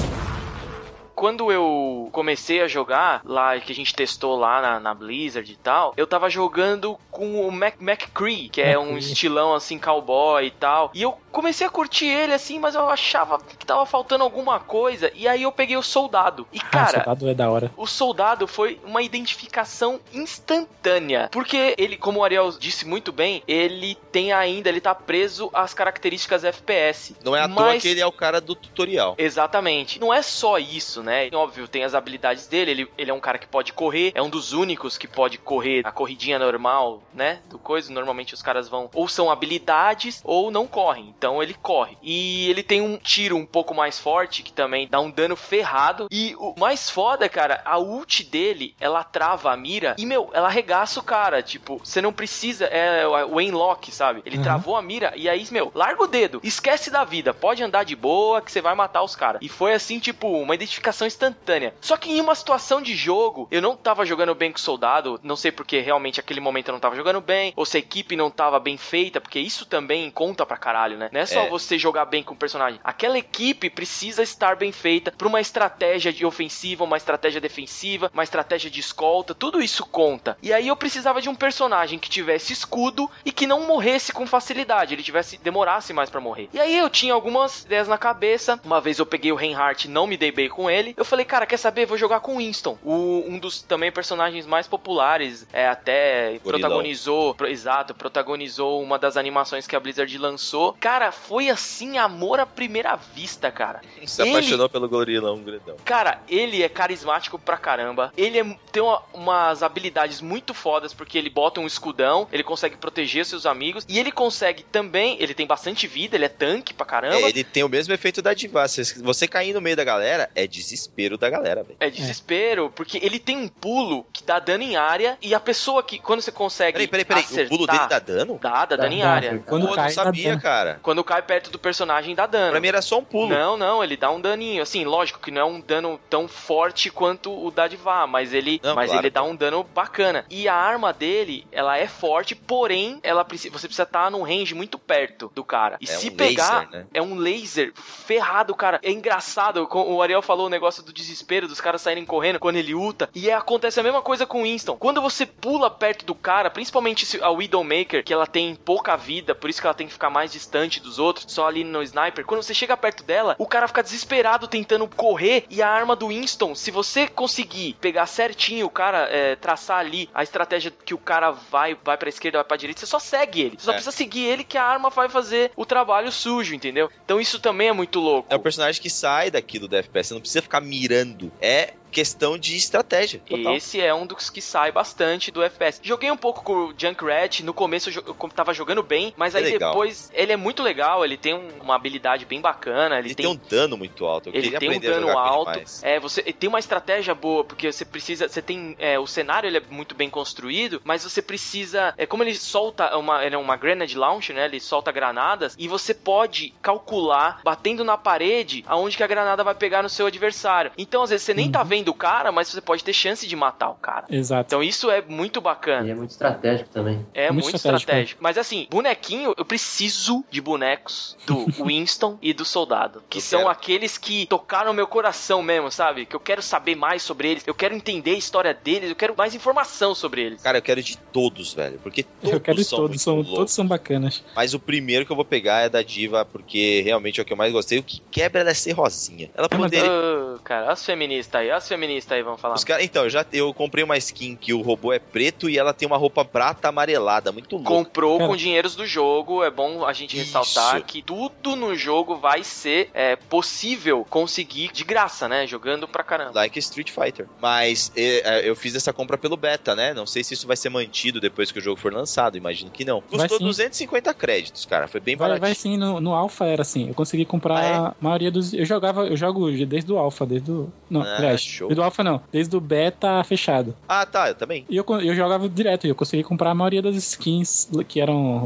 Quando eu comecei a jogar, lá que a gente testou lá na, na Blizzard e tal, eu tava jogando com o Mac, McCree, que é um estilão assim, cowboy e tal. E eu comecei a curtir ele assim, mas eu achava que tava faltando alguma coisa. E aí eu peguei o soldado. E Ah, cara, soldado é da hora. o soldado foi uma identificação instantânea. Porque ele, como o Ariel disse muito bem, ele tem ainda, ele tá preso às características FPS. Não é à toa Mas- que ele é o cara do tutorial. Exatamente. Não é só isso, né? Óbvio, tem as habilidades dele. Ele, ele é um cara que pode correr. É um dos únicos que pode correr a corridinha normal, né? Do coisa. Normalmente os caras vão ou são habilidades ou não correm. então ele corre. E ele tem um tiro um pouco mais forte, que também dá um dano ferrado. E o mais foda, cara, a ult dele, ela trava a mira e, meu, ela arregaça o cara. Tipo, você não precisa. É o aimlock, sabe? Ele Uhum. travou a mira e aí, meu, larga o dedo, esquece da vida, pode andar de boa que você vai matar os caras. E foi assim, tipo, uma identificação instantânea. Só que em uma situação de jogo, eu não tava jogando bem com o soldado, não sei porque realmente aquele momento eu não tava jogando bem, ou se a equipe não tava bem feita, porque isso também conta pra caralho, né? Não é só É. você jogar bem com o personagem. Aquela equipe precisa estar bem feita pra uma estratégia de ofensiva, uma estratégia defensiva, uma estratégia de escolta, tudo isso conta. E aí eu precisava de um personagem que tivesse escudo e que não morresse com facilidade, ele tivesse demorasse mais pra morrer. E aí eu tinha algumas ideias na cabeça. Uma vez eu peguei o Reinhardt, não me dei bem com ele. Eu falei, cara, quer saber? Vou jogar com o Winston, o- um dos também personagens mais populares, é até Gorilão. protagonizou, pro- exato, protagonizou uma das animações que a Blizzard lançou. Cara, foi assim amor à primeira vista, cara. Se Ele- apaixonou pelo gorilão grandão. Cara, ele é carismático pra caramba. Ele é- tem uma- umas habilidades muito fodas, porque ele bota um escudão, ele consegue proteger seus amigos, e ele consegue também, ele tem bastante vida, ele é tanque pra caramba. É, ele tem o mesmo efeito da Diva. Você cair no meio da galera, é desespero da galera, velho. É desespero, porque ele tem um pulo que dá dano em área, e a pessoa que, quando você consegue. Peraí, peraí, peraí. acertar, O pulo dele dá dano? Dá, dá dano em Dá, área. dá. Quando Pô, cai, não dá sabia, dano. cara. Quando cai perto do personagem, dá dano. Pra mim era só um pulo. Não, não, ele dá um daninho. Assim, lógico que não é um dano tão forte quanto o da mas ele, Não, mas claro. ele dá um dano bacana. E a arma dele, ela é forte, porém, ela precisa, você precisa estar num range muito perto do cara. E É se um pegar, laser, né? é um laser ferrado, cara. É engraçado, o Ariel falou o negócio do desespero, dos caras saírem correndo quando ele ulta. E é, acontece a mesma coisa com o Winston. Quando você pula perto do cara, principalmente a Widowmaker, que ela tem pouca vida, por isso que ela tem que ficar mais distante dos outros, só ali no sniper. Quando você chega perto dela, o cara fica desesperado tentando correr e a arma do Winston, se você conseguir pegar certinho o cara, é, traçar ali a estratégia que o cara vai, vai pra esquerda, vai pra direita, você só segue ele. Você só É. precisa seguir ele que a arma vai fazer o trabalho sujo, entendeu? Então isso também é muito louco. É o personagem que sai daquilo do FPS. Você não precisa ficar mirando. É questão de estratégia. Total. Esse é um dos que sai bastante do FPS. Joguei um pouco com o Junkrat, no começo eu, tava jogando bem, mas É aí legal. depois ele é muito legal, ele tem um- uma habilidade bem bacana, ele, Ele tem um dano muito alto. Eu ele tem um dano alto. É, você tem uma estratégia boa, porque você precisa. Você tem. é, o cenário ele é muito bem construído, mas você precisa. É como ele solta uma. Ele é uma grenade launch, né? Ele solta granadas e você pode calcular, batendo na parede, aonde que a granada vai pegar no seu adversário. Então, às vezes, você nem tá Uhum. vendo o cara, mas você pode ter chance de matar o cara. Exato. Então isso é muito bacana. Ele é muito estratégico também. É Muito muito, estratégico, estratégico. Mas assim, bonequinho, eu preciso de bonecos do Winston e do Soldado. Que Eu são quero. aqueles que tocaram meu coração mesmo, sabe? Que eu quero saber mais sobre eles. Eu quero entender a história deles. Eu quero mais informação sobre eles. Cara, eu quero de todos, velho. Porque todos Eu quero de são todos, são, loucos. todos são bacanas. Mas o primeiro que eu vou pegar é da Diva, porque realmente é o que eu mais gostei. O que quebra ela é ser rosinha. Ela É, poderia. Ô, cara, as feministas aí, as feministas aí vão falar. Os cara, então, eu já eu comprei uma skin que o robô é preto e ela tem uma roupa prata amarelada, muito louca. Comprou Cara. com dinheiros do jogo, é bom a gente Isso. ressaltar que tudo no jogo vai ser é, possível conseguir de graça, né? Jogando pra caramba. Like Street Fighter. Mas é, é, eu fiz essa compra pelo beta, né? Não sei se isso vai ser mantido depois que o jogo for lançado, imagino que não. Vai Custou sim. 250 créditos, cara. Foi bem Vai, baratinho. vai sim, no, no Alpha era assim. Eu consegui comprar Ah, é? a maioria dos. Eu jogava, eu jogo desde o Alpha, desde o. Não, Ah, aliás, show. desde o Alpha não, desde o beta fechado. Ah, tá, eu também. E eu, eu jogava direto, e eu consegui comprar a maioria das skins que eram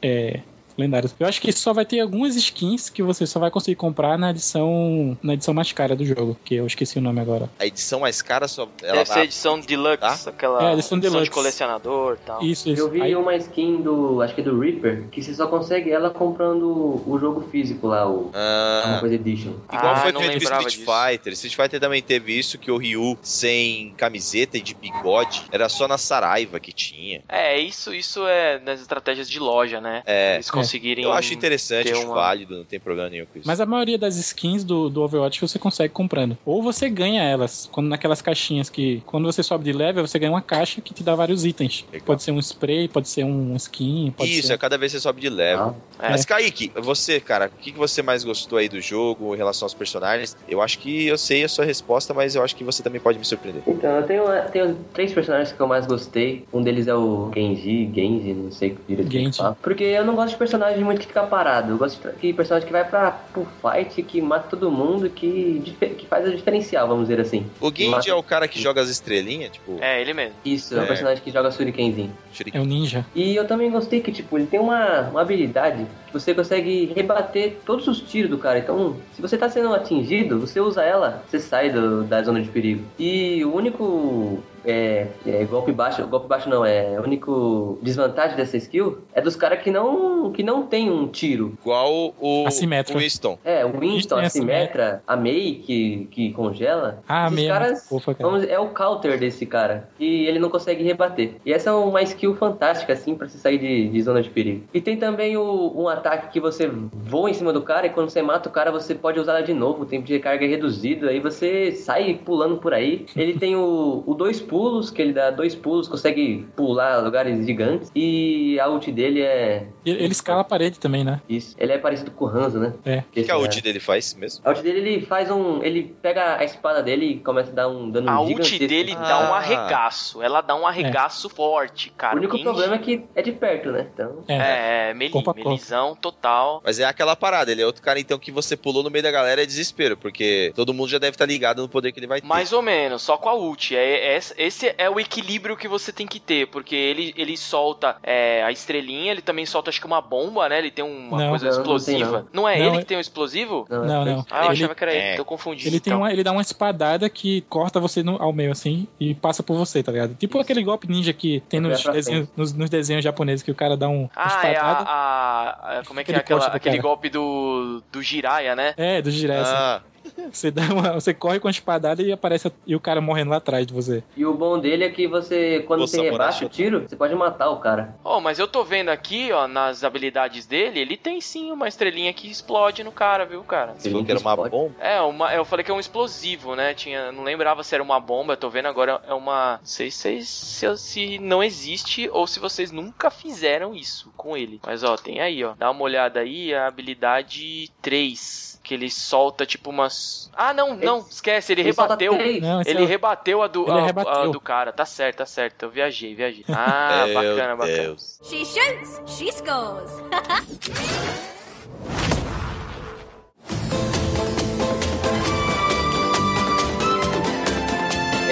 é, lendárias. Eu acho que só vai ter algumas skins que você só vai conseguir comprar na edição na edição mais cara do jogo, que eu esqueci o nome agora. A edição mais cara só. Ela Deve ser vai- edição deluxe, Tá? aquela É, edição deluxe. de colecionador e tal. Isso, isso. Eu vi Aí- uma skin do. acho que é do Reaper, que você só consegue ela comprando o jogo físico lá, o Ah, uma coisa edition. Igual Ah, foi não feito Street disso. Fighter. Street Fighter também teve isso, que o Ryu sem camiseta e de bigode. Era só na Saraiva que tinha. É, isso, isso é nas estratégias de loja, né? É. Eles conseguirem. Eu acho interessante, ter acho uma- válido, não tem problema nenhum com isso. Mas a maioria das skins do, do Overwatch você consegue comprando. Ou você ganha elas, quando naquelas caixinhas que. Quando você sobe de level, você ganha uma caixa que te dá vários itens. Legal. Pode ser um spray, pode ser um skin, pode Isso, ser. é cada vez você sobe de level. Ah, É. Mas Kaique, você, cara, o que que você mais gostou aí do jogo em relação aos personagens? Eu acho que eu sei a sua resposta, mas eu acho que você também pode me surpreender. Então, eu tenho, tenho três personagens que eu mais gostei. Um deles é o Genji, Genji, não sei direito como Genji. Porque eu não gosto de personagem muito que fica parado. Eu gosto de personagem que vai pra, pro fight, que mata todo mundo, que, que faz a diferencial, vamos dizer assim. O Genji Mata- é o cara que joga as estrelinhas, tipo, É, ele mesmo. Isso, é, É. um personagem que joga Shurikenzinho. shuriken. É um ninja. E eu também gostei que, tipo, ele tem uma, uma habilidade que você consegue rebater todos os tiros do cara. Então, se você tá sendo atingido, você usa ela, você sai do- da zona de perigo. E o único é, é, golpe baixo, golpe baixo não, é o único desvantagem dessa skill é dos caras que não, que não tem um tiro. Igual o, Assimétrico. o Winston. É, o Winston, tem a essa Symmetra, a Mei que, que congela. Ah, a esses é caras cara. vamos- é o counter desse cara. E ele não consegue rebater. E essa é uma skill fantástica, assim, pra você sair de, de zona de perigo. E tem também o, um ataque que você voa em cima do cara e quando você mata o cara, você pode usar ela de novo. O tempo de recarga é reduzido. Aí você sai pulando por aí. Ele tem o, o dois pulos, que ele dá dois pulos, consegue pular lugares gigantes. E a ult dele é. Ele, ele escala a parede também, né? Isso. Ele é parecido com o Hanzo, né? É. O que, que a ult dele faz mesmo? A ult dele, ele faz um. Ele pega a espada dele e começa a dar um dano A ult dele Ah. dá um arregaço. Ela dá um arregaço forte, cara. O único Genji- problema é que é de perto, né? Então. É. É, é meli, melizão total. Mas é aquela parada, ele é outro cara então que você pulou no meio da galera é desespero, porque todo mundo já deve estar ligado no poder que ele vai ter. Mais ou menos, só com a ult. É, é- esse é o equilíbrio que você tem que ter, porque ele, ele solta é, a estrelinha, ele também solta acho que uma bomba, né? Ele tem uma Não. coisa Não, explosiva. Não, não. é Não, ele é- que tem o explosivo? Não, Não, não. Ah, eu Ele- achava que era ele, É. tô confundindo. Ele, tem então. uma, ele dá uma espadada que corta você no- ao meio, assim, e passa por você, tá ligado? Tipo aquele golpe ninja que tem nos desenhos, nos, nos desenhos japoneses, que o cara dá um, uma Ah, é a, espadada. a- Como é que é aquela- aquele cara. golpe do, do Jiraiya, né? É, do Jiraiya. assim. Você, dá uma, você corre com a espadada e aparece e o cara morrendo lá atrás de você. E o bom dele é que você, quando você rebaixa o tiro, você pode matar o cara. Oh, mas eu tô vendo aqui, ó, nas habilidades dele, ele tem sim uma estrelinha que explode no cara, viu, cara? você falou que era uma bomba? É, uma, eu falei que é um explosivo, né? Tinha, não lembrava se era uma bomba, eu tô vendo agora é uma. Não sei se, se, se não existe ou se vocês nunca fizeram isso com ele. Mas ó, tem aí, ó. Dá uma olhada aí, a habilidade 3. Que ele solta tipo umas. Ah, não, não, esquece, ele, Ele rebateu. três. Não, Ele é rebateu a do, Ele a- rebateu. a do cara, tá certo, tá certo. Eu viajei, viajei. Ah, bacana, bacana. Deus. She shoots, she scores.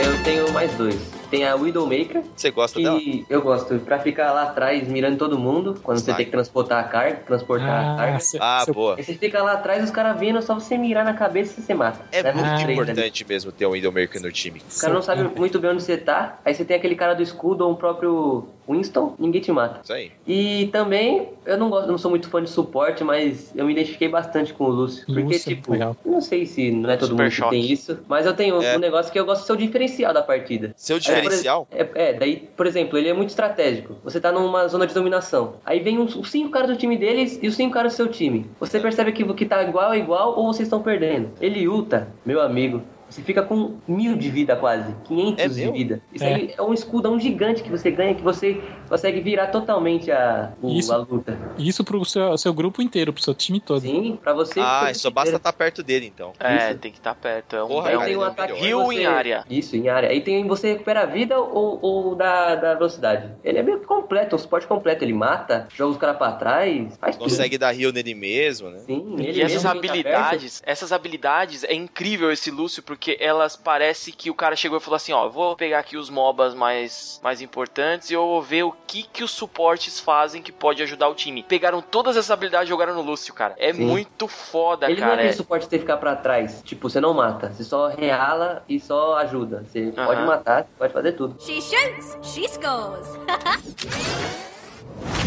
Eu tenho mais dois. Tem a Widowmaker, Você gosta dela? que eu gosto pra ficar lá atrás mirando todo mundo, quando você tem que transportar a carga, transportar a Ah, carga. seu- Ah, seu- boa. Aí você fica lá atrás, os caras vindo, só você mirar na cabeça e você mata. É muito três ali. importante mesmo ter um Widowmaker no time. O cara não sabe muito bem onde você tá, aí você tem aquele cara do escudo ou o próprio Winston, ninguém te mata. Isso aí. E também, eu não gosto, não sou muito fã de suporte, mas eu me identifiquei bastante com o Lúcio. Porque, Lúcio, tipo, legal. eu não sei se não é todo Super mundo que choque. tem isso, mas eu tenho É. um negócio que eu gosto de ser o diferencial da partida. Seu por diferencial? É, é, daí, por exemplo, ele é muito estratégico. Você tá numa zona de dominação. Aí vem uns, os cinco caras do time deles e os cinco caras do seu time. Você percebe que, que tá igual a igual ou vocês estão perdendo. Ele ulta, meu amigo. Você fica com mil de vida quase, 500 É de vida. Isso É. aí é um escudão gigante que você ganha, que você consegue virar totalmente a, o- Isso. a luta. Isso pro seu, seu grupo inteiro, pro seu time todo. Sim, pra você. Ah, só basta estar perto dele, então. É, Isso. tem que estar perto. É um, Porra, é Aí um cara, tem um é ataque Rio você- em área. Isso, em área. Aí tem você recupera a vida ou, ou da, da velocidade. Ele é meio que completo, um suporte completo. Ele mata, joga os caras pra trás, faz tudo. Consegue dar heal nele mesmo, né? Sim, ele E essas tá habilidades, essas habilidades, é incrível esse Lúcio, porque elas parece que o cara chegou e falou assim, ó, eu vou pegar aqui os MOBAs mais, mais importantes e eu vou ver o que que os suportes fazem que pode ajudar o time. Pegaram todas essas habilidades e jogaram no Lúcio, cara. É Sim. muito foda, Ele não é cara. aquele É- suporte que você ficar pra trás. Tipo, você não mata. Você só reala e só ajuda. Você Aham. pode matar, pode fazer tudo. She shoots, she scores.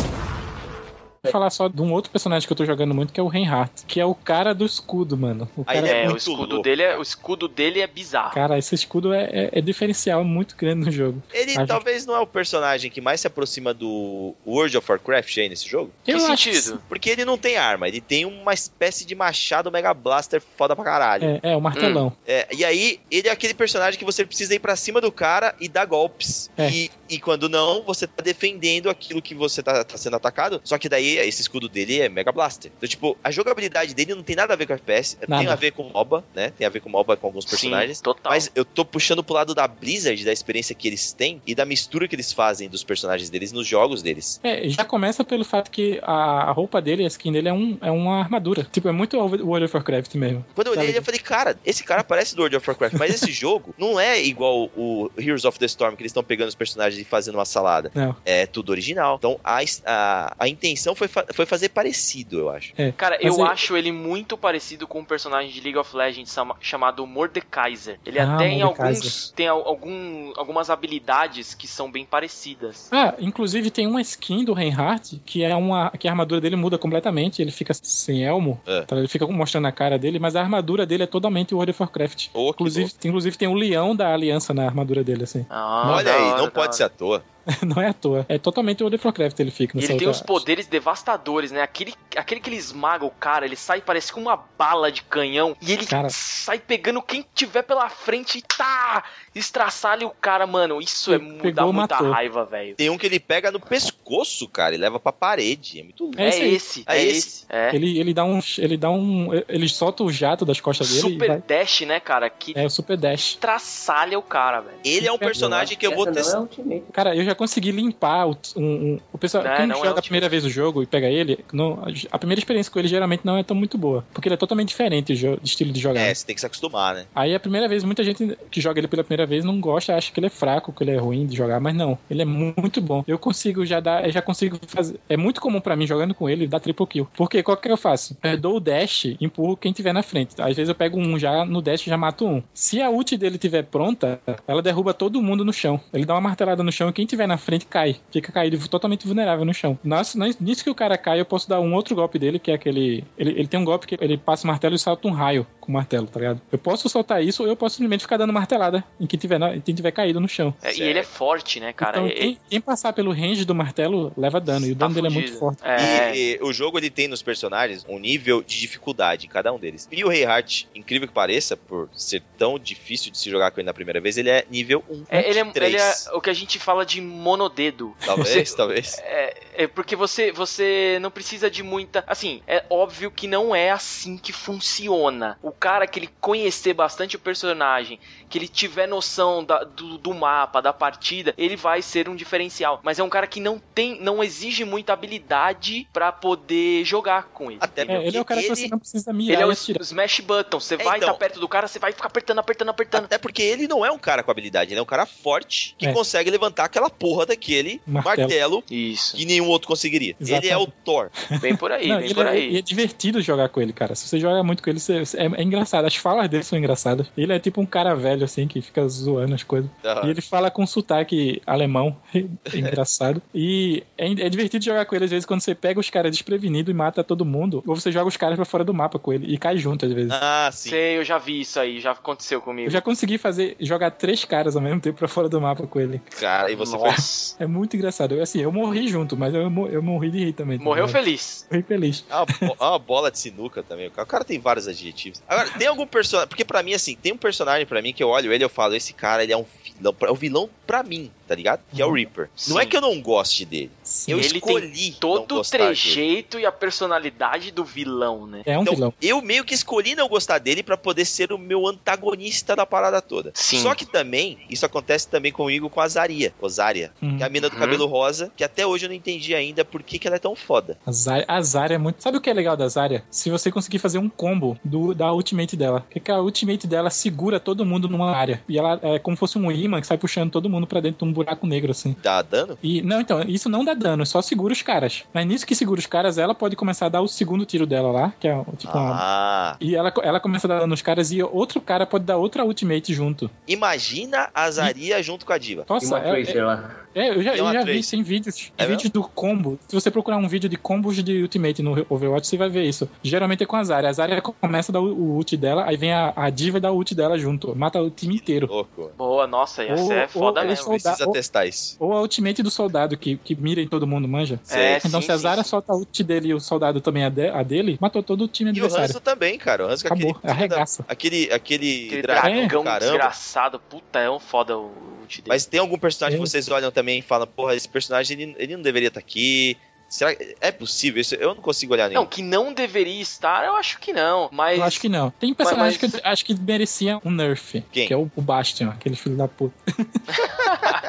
Vou falar só de um outro personagem que eu tô jogando muito, que é o Reinhardt, que é o cara do escudo, mano. O cara, ele É, o muito escudo louco. dele é, o escudo dele é bizarro. cara, esse escudo é, é, é diferencial muito grande no jogo. Ele A gente- talvez não é o personagem que mais se aproxima do World of Warcraft aí nesse jogo. Que Eu acho sentido? Porque ele não tem arma, ele tem uma espécie de machado Mega Blaster foda pra caralho. É, é, o martelão. É, e aí, ele é aquele personagem que você precisa ir pra cima do cara e dar golpes. É. E, e quando não, você tá defendendo aquilo que você tá, tá sendo atacado. Só que daí esse escudo dele é Mega Blaster. Então, tipo, a jogabilidade dele não tem nada a ver com FPS, tem Nada. a ver com MOBA, né? Tem a ver com MOBA com alguns personagens. Sim, total. Mas eu tô puxando pro lado da Blizzard, da experiência que eles têm e da mistura que eles fazem dos personagens deles nos jogos deles. É, já começa pelo fato que a roupa dele, a skin dele é, um, é uma armadura. Tipo, é muito World of Warcraft mesmo. Quando eu olhei Sabe? ele, eu falei, cara, esse cara parece do World of Warcraft, mas esse jogo não é igual o Heroes of the Storm, que eles estão pegando os personagens e fazendo uma salada. Não. É tudo original. Então a, a, a intenção foi, fa- foi fazer parecido, eu acho. Cara, Mas eu é- acho ele muito parecido com um personagem de League of Legends chama- chamado Mordekaiser. Ele Ah, até em alguns tem al- algum, algumas habilidades que são bem parecidas. Ah, inclusive tem uma skin do Reinhardt que é uma que a armadura dele muda completamente, ele fica sem elmo, É. tá? ele fica mostrando a cara dele, mas a armadura dele é totalmente World of Warcraft. Que Inclusive, inclusive tem o leão da aliança na armadura dele, assim. Ah, Olha aí, hora, não pode hora. ser à toa. Não é à toa. É totalmente World of Warcraft ele fica. Nessa ele tem uns outra- poderes devastadores, né? Aquele, aquele que ele esmaga o cara, ele sai parece com uma bala de canhão e ele Cara. sai pegando quem tiver pela frente e tá! Estraçalha o cara, mano. Isso é Ele dá muita matou. raiva, velho. Tem um que ele pega no pescoço, cara, e leva pra parede. É muito louco. É É, esse É é esse. esse. É. Ele, ele dá um. Ele dá um. Ele solta o jato das costas dele e Super vai- Dash, né, cara? Que É o Super Dash. traçalha o cara, velho. Ele é um personagem que eu vou testar. é. Cara, eu já consegui limpar o, um, um- o pessoal. Não, quem não é joga o a primeira vez o jogo e pega ele, não- a primeira experiência com ele geralmente não é tão muito boa. Porque ele é totalmente diferente de estilo de jogar. É, você tem que se acostumar, né? Aí a primeira vez, muita gente que joga ele pela primeira vez não gosta, acha que ele é fraco, que ele é ruim de jogar, mas não, ele é mu- muito bom. Eu consigo já dar, eu já consigo fazer. É muito comum pra mim jogando com ele dar triple kill. Porque qual que eu faço? Eu dou o dash, empurro quem tiver na frente. Às vezes eu pego um já no dash e já mato um. Se a ult dele tiver pronta, ela derruba todo mundo no chão. Ele dá uma martelada no chão e quem tiver na frente cai. Fica caído totalmente vulnerável no chão. Nossa, nisso que o cara cai, eu posso dar um outro golpe dele, que é aquele. Ele, ele tem um golpe que ele passa o martelo e salta um raio com o martelo, tá ligado? Eu posso soltar isso ou eu posso simplesmente ficar dando martelada em quem tiver, na- em quem tiver caído no chão. É, e ele é forte, né, cara? então, É- quem, quem passar pelo range do martelo leva dano. E o tá dano dele é muito forte. É, E, e o jogo ele tem nos personagens um nível de dificuldade em cada um deles. E o Reinhardt, incrível que pareça, por ser tão difícil de se jogar com ele na primeira vez, ele é nível 1. É, ele, é, Três. ele é o que a gente fala de monodedo. Talvez, talvez. É, é porque você, você não precisa de muita. Assim, é óbvio que não é assim que funciona. O cara que ele conhecer bastante o personagem, que ele tiver noção da- do, do mapa, da partida, ele vai ser um diferencial. Mas é um cara que não tem, não exige muita habilidade pra poder jogar com ele. Até É, ele é o cara que ele- você não precisa Ele mirar é e o atirar. smash button. Você vai então. estar perto do cara, você vai ficar apertando, apertando, apertando. Até porque ele não é um cara com habilidade, ele é um cara forte que É. consegue levantar aquela porra daquele Martelo. martelo, Isso. que nenhum outro conseguiria. Exatamente. Ele é o Thor. Bem por aí, Não, bem por é, aí. e é divertido jogar com ele, cara. Se você joga muito com ele, você- é, é engraçado. As falas dele são engraçadas. Ele é tipo um cara velho, assim, que fica zoando as coisas. Ah. E ele fala com sotaque alemão. É engraçado. E é, é divertido jogar com ele, às vezes, quando você pega os caras desprevenidos e mata todo mundo. Ou você joga os caras pra fora do mapa com ele e cai junto, às vezes. Ah, sim. Sei, eu já vi isso aí, já aconteceu comigo. Eu já consegui fazer jogar três caras ao mesmo tempo pra fora do mapa com ele. Cara, e você foi. Nossa. É muito engraçado. Eu, assim, eu morri junto, mas eu, eu morri de rir também. tá Morreu ligado? feliz. Morri feliz. É uma, é uma bola de sinuca também. O cara, tem vários adjetivos. Agora, tem algum personagem. Porque pra mim, assim, tem um personagem pra mim que eu olho ele e eu falo: esse cara, ele é um vilão. É o vilão pra mim, tá ligado? Que é o Uhum. Reaper. Sim. Não é que eu não goste dele. Sim. Eu Ele escolhi tem todo não o gostar dele. trejeito e a personalidade do vilão, né? É um Então, vilão. eu meio que escolhi não gostar dele pra poder ser o meu antagonista da parada toda. Sim. Só que também, isso acontece também comigo com a Zaria, Ozaria, Hum. que é a mina do Uhum. cabelo rosa, que até hoje eu não entendi ainda por que, que ela é tão foda. A Zarya, a Zarya é muito. Sabe o que é legal da Zarya? Se você conseguir fazer um combo do, da ultimate dela. Porque a ultimate dela segura todo mundo numa área. E ela é como se fosse um imã que sai puxando todo mundo pra dentro de um buraco negro, assim. Dá dano? E, não, então, isso não dá dano, só segura os caras. Mas nisso que segura os caras, ela pode começar a dar o segundo tiro dela lá, que é tipo uma. Ah. E ela, ela começa a dar dano nos caras e outro cara pode dar outra ultimate junto. Imagina a Zaria junto com a Diva. E Nossa, uma é, Tracer lá. É, eu já, eu já vi, tem vídeos, É vídeos do combo. Se você procurar um vídeo de combos de ultimate no Overwatch, você vai ver isso. Geralmente é com a Zarya. A Zarya começa a dar o, o ult dela, aí vem a, a diva e dá o ult dela junto. Mata o time inteiro. Louco. Boa, nossa, essa Ou- é foda mesmo. são- Precisa ou- testar isso. Ou a ultimate do soldado, que, que mira em todo mundo, manja. É, Então sim, se a sim, Zarya sim. solta a ult dele e o soldado também a, de- a dele, matou todo o time E o adversário. Hanzo também, cara. O Hanzo Acabou, aquele. arregaça. Aquele, aquele, Aquele dragão, dragão caramba. desgraçado, puta, é um foda o ult dele. Mas tem algum personagem É. que vocês olham também e falam, porra, esse personagem ele, ele não deveria estar aqui. Será que é possível isso? Eu não consigo olhar nenhum. Não, que não deveria estar, eu acho que não. Mas. Eu acho que não. Tem personagens mas- que eu acho que merecia um nerf. Quem? Que é o, o Bastion, aquele filho da puta.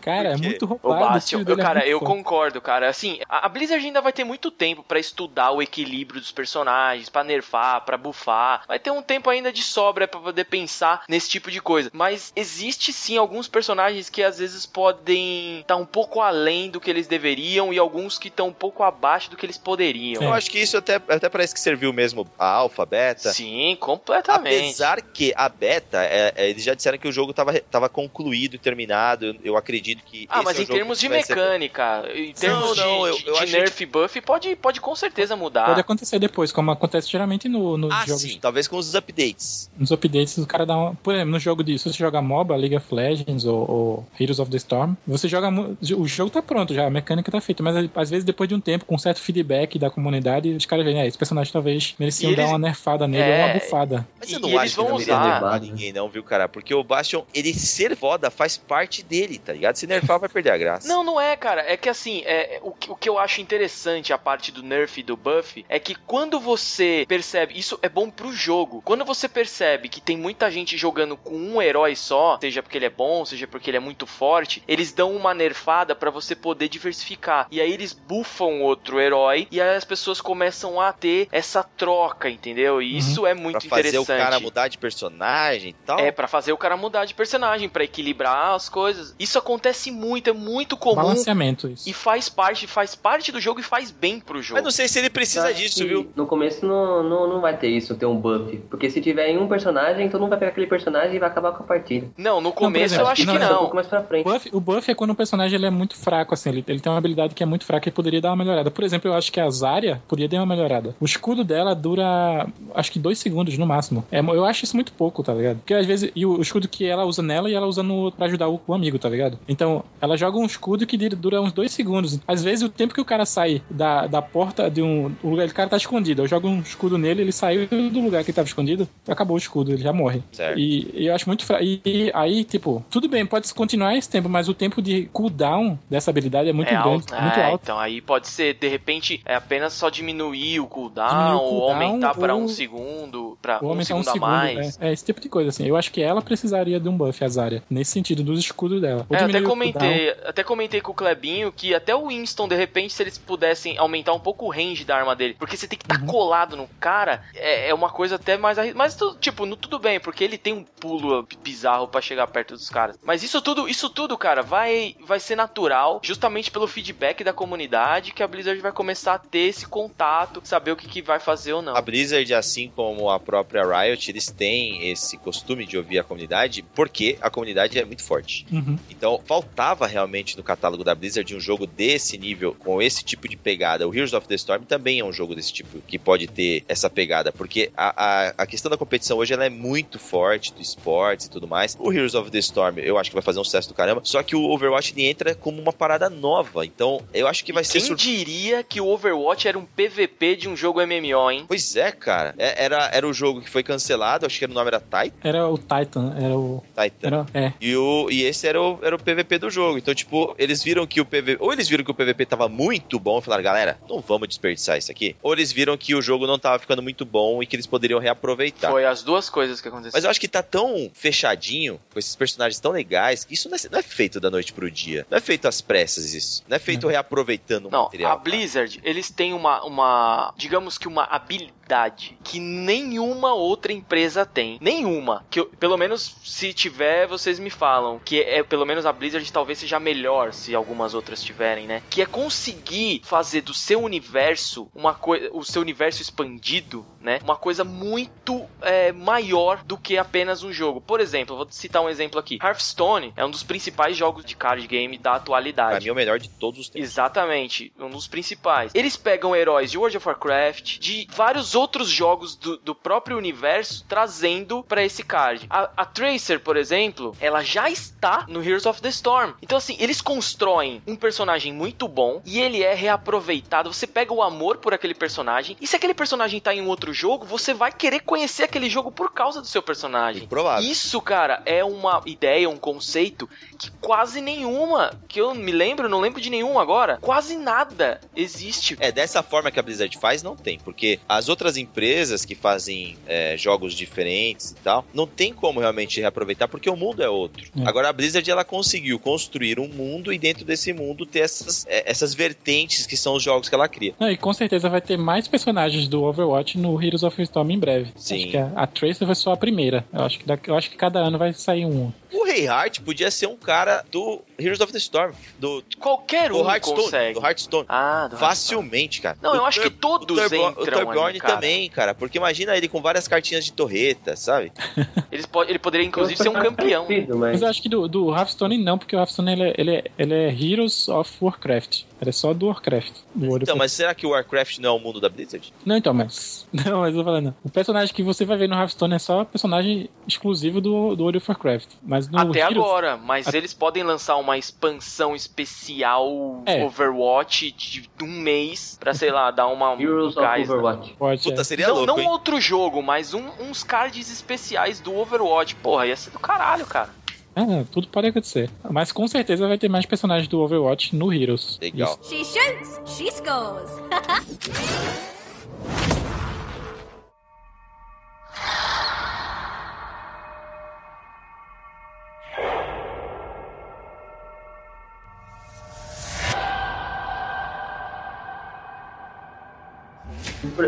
cara, é muito O roubado. esse Bastion, eu, é cara, muito eu foda. concordo, cara. Assim, a Blizzard ainda vai ter muito tempo pra estudar o equilíbrio dos personagens, pra nerfar, pra buffar. Vai ter um tempo ainda de sobra pra poder pensar nesse tipo de coisa. Mas existe sim alguns personagens que às vezes podem estar um pouco além do que eles deveriam e alguns que estão um pouco abaixo do que eles poderiam. Eu acho que isso até, até parece que serviu mesmo a alfa, beta. Sim, completamente. Apesar que a beta, é, é, eles já disseram que o jogo tava, tava concluído, terminado. Eu, eu acredito que. Ah, esse mas é um em jogo termos que de vai ser- mecânica, em termos de, não, eu- de- eu de acho nerf e buff, pode, pode com certeza mudar. Pode acontecer depois, como acontece geralmente no, nos Ah, jogos. sim, talvez com os updates. Nos updates, o cara dá uma. Por exemplo, no jogo de. Se você joga MOBA, League of Legends ou, ou Heroes of the Storm, você joga. O jogo tá pronto já, a mecânica tá feita. Mas às vezes, depois de um tempo, com certo feedback da comunidade, os caras veem, é, esse personagem talvez mereciam eles- dar uma nerfada nele É, ou uma bufada. Mas eu não e eles acho vão que não usar. nerfar ninguém, não, viu, cara? Porque o Bastion, ele ser foda faz parte dele, tá ligado? Se nerfar, vai perder a graça. Não, não é, cara. É que assim, é, o, que- o que eu acho interessante a parte do nerf e do buff é que quando você percebe, isso é bom pro jogo. Quando você percebe que tem muita gente jogando com um herói só, seja porque ele é bom, seja porque ele é muito forte, eles dão uma nerfada pra você poder diversificar. E aí eles buffam outro herói e aí as pessoas começam a ter essa troca, entendeu? E Uhum. isso é muito pra fazer interessante. o cara mudar de personagem e tal. É, pra fazer o cara mudar de personagem, pra equilibrar as coisas. Isso acontece muito, é muito comum. Balanceamento, isso. E faz parte, faz parte do jogo e faz bem pro jogo. Mas não sei se ele precisa Acho disso, viu? No começo não, não, não vai ter isso, ter um buff. Porque se tiver em um personagem, todo mundo vai pegar aquele personagem e vai acabar com a partida. Não, no começo exemplo, eu acho não, que não, Um não. pouco mais pra O frente. buff, o buff é quando o personagem ele é muito fraco, assim, ele, ele tem uma habilidade que é muito fraca e poderia dar uma melhorada. Por exemplo, eu acho que a Zarya podia dar uma melhorada. O escudo dela dura, acho que dois segundos no máximo. É, eu acho isso muito pouco, tá ligado? Porque às vezes, e o, o escudo que ela usa nela e ela usa no, pra ajudar o, o amigo, tá ligado? Então, ela joga um escudo que dura uns dois segundos. Às vezes, o tempo que o cara sai da, da porta de um o lugar, o cara tá escondido. Eu jogo um escudo nele, ele saiu do lugar que ele tava escondido, acabou o escudo, ele já morre. Certo. E, e eu acho muito fraco. E, e aí, tipo, tudo bem, pode continuar esse tempo, mas o tempo de cooldown dessa habilidade é muito é grande, alto. Muito É, alto. Então aí pode ser, de repente, é apenas só diminuir o cooldown, Diminuir o ou cooldown, aumentar pra ou- um segundo, pra Ou um aumentar segundo, um a segundo. mais. É, é, esse tipo de coisa, assim. Eu acho que ela precisaria de um buff, a Zarya, nesse sentido, dos escudos dela. Ou É, eu até comentei, até comentei com o Klebinho que até o Winston, de repente, se eles pudessem aumentar um pouco o range da arma dele, porque você tem que estar Uhum. colado no cara, é, é uma coisa até mais Mas, tipo, no, tudo bem, porque ele tem um pulo bizarro pra chegar perto dos caras. Mas isso tudo, isso tudo, cara, vai, vai ser natural, justamente pelo feedback da comunidade, que a Blizzard vai começar a ter esse contato, saber o que, que vai fazer ou não. A Blizzard, assim como a própria Riot, eles têm esse costume de ouvir a comunidade, porque a comunidade é muito forte. Uhum. Então, faltava realmente no catálogo da Blizzard um jogo desse nível, com esse tipo de pegada. O Heroes of the Storm também é um jogo desse tipo, que pode ter essa pegada, porque a, a, a questão da competição hoje ela é muito forte, do esportes e tudo mais. O Heroes of the Storm, eu acho que vai fazer um sucesso do caramba, só que o Overwatch ele entra como uma parada nova. Então, eu acho que vai ser Quem sur- diria que o Overwatch era um PVP de um jogo MMO, hein? Pois é, cara. É- era, era o jogo que foi cancelado, acho que o nome era Titan. Era o Titan, era o. Titan. Era, é. E, o, e esse era o, era o PVP do jogo. Então, tipo, eles viram que o PVP. Ou eles viram que o PVP tava muito bom e falaram, galera, não vamos desperdiçar isso aqui. Ou eles viram que o jogo não tava ficando muito bom e que eles poderiam reaproveitar. Foi as duas coisas que aconteceram. Mas eu acho que tá tão fechadinho, com esses personagens tão legais, que isso não é, não é feito da noite pro dia. Não é feito às pressas isso. Não é feito reaproveitando o Não, material. a Blizzard, eles têm uma, uma, digamos que uma habilidade que nenhuma outra empresa tem. Nenhuma. Que eu- pelo menos se tiver, vocês me falam. Que é, pelo menos a Blizzard talvez seja melhor se algumas outras tiverem, né? Que é conseguir fazer do seu universo uma coisa, o seu universo expandido, né? Uma coisa muito é, maior do que apenas um jogo. Por exemplo, vou citar um exemplo aqui. Hearthstone é um dos principais jogos de card game da atualidade. Pra mim é o melhor de todos os tempos. Exatamente, um dos principais. Eles pegam heróis de World of Warcraft, de vários outros jogos do, do próprio universo trazendo pra esse card. A, a Tracer, por exemplo, ela já está no Heroes of the Storm. Então, assim, eles constroem um personagem muito bom e ele é reaproveitado. Você pega o amor por aquele personagem e se aquele personagem tá em um outro jogo, você vai querer conhecer aquele jogo por causa do seu personagem. Provável. Isso, cara, é uma ideia, um conceito que quase nenhuma, que eu me lembro, não lembro de nenhum agora, quase nada existe. É, dessa forma que a Blizzard faz, não tem. Porque as outras empresas que fazem é, jogos diferentes e tal, não tem como realmente reaproveitar, porque o mundo é outro. É. Agora, a Blizzard, ela conseguiu construir um mundo e dentro desse mundo ter essas, é, essas vertentes que são os jogos que ela cria. Não, e com certeza vai ter mais personagens do Overwatch no Heroes of the Storm em breve. Sim. Acho que a, a Tracer vai ser só a primeira. Eu acho, que da- eu acho que cada ano vai sair um. O Reinhardt podia ser um cara do Heroes of the Storm, do, Qualquer do um Hearthstone. consegue. Do Hearthstone. Ah, do Facilmente, cara. Não, eu acho que todos o Turbo- entram O Torbjorn também, cara. Porque imagina ele com várias cartinhas de torreta, sabe? Eles po- ele poderia, inclusive, ser um campeão. Mas... eu acho que do, do Hearthstone não, porque o Hearthstone ele, é- ele, é, ele é Heroes of Warcraft. É só do Warcraft. Do Então, of- mas será que o Warcraft não é o mundo da Blizzard? Não, então, mas. Não, mas eu tô falando. O personagem que você vai ver no Hearthstone é só personagem exclusivo do, do World of Warcraft. Mas no Até Heroes, agora, mas eles podem lançar uma expansão especial É. Overwatch de um mês pra, sei lá, dar uma um Heroes of gás, né? Overwatch. Pode, Puta, é. seria não, louco, não hein? outro jogo, mas um- uns cards especiais do Overwatch. Porra, ia ser do caralho, cara. É, tudo pode acontecer. Mas com certeza vai ter mais personagens do Overwatch no Heroes. Legal. Isso. She shoots, she scores.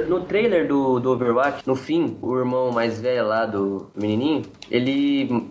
No trailer do, do Overwatch, no fim, o irmão mais velho lá do menininho, ele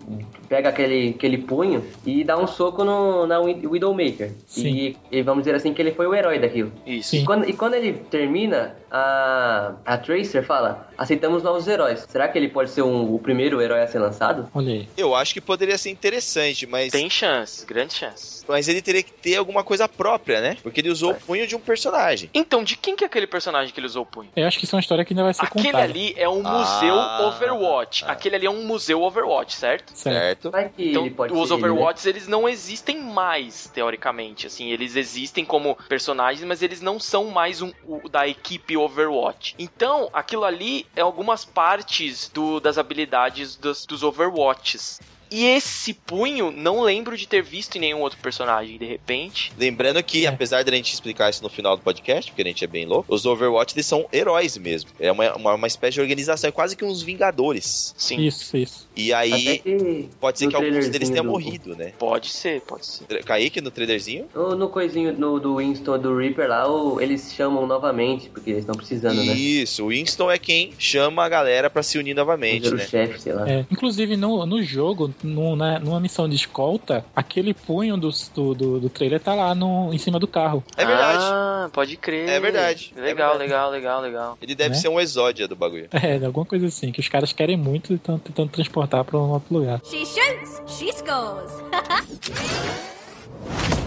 pega aquele, aquele punho e dá um soco no, na Wi- Widowmaker. Sim. E, e vamos dizer assim que ele foi o herói daquilo. Isso. E quando, e quando ele termina, a, a Tracer fala: aceitamos novos heróis. Será que ele pode ser um- o primeiro herói a ser lançado? Olha aí. Eu acho que poderia ser interessante, mas, Tem chance, grande chance. mas ele teria que ter alguma coisa própria, né? Porque ele usou o punho de um personagem. Então, de quem que é aquele personagem que ele usou o punho? Eu acho que isso é uma história que ainda vai ser Aquele contada. ali é um Ah, museu Overwatch. ah. Aquele ali é um museu Overwatch, certo? Certo. Então, os ser ele, né? Eles não existem mais, teoricamente. Assim, eles existem como personagens, mas eles não são mais um, o- da equipe Overwatch. Então, aquilo ali é algumas partes do- das habilidades dos, dos Overwatches. E esse punho, não lembro de ter visto em nenhum outro personagem, de repente. Lembrando que, É. apesar de a gente explicar isso no final do podcast, porque a gente é bem louco, os Overwatch eles são heróis mesmo. É uma, uma, uma espécie de organização, é quase que uns Vingadores. Sim, Isso, isso. E aí, que pode ser no que alguns deles tenham do- morrido, né? pode ser, pode ser. Kaique no trailerzinho? No, no coisinho no, do Winston do Reaper lá, eles chamam novamente, porque eles estão precisando, né? Isso, o Winston é quem chama a galera pra se unir novamente, Fazer o né? chefe, sei lá. É, inclusive, no, no jogo, no, na, numa missão de escolta, aquele punho do, do, do, do trailer tá lá no, em cima do carro. É verdade. Ah, pode crer. É verdade, é Legal, verdade. legal, legal, legal. Ele deve Né? ser um exódia do bagulho. É, alguma coisa assim, que os caras querem muito e estão tentando transportar pra um outro lugar. She shoots, she scores.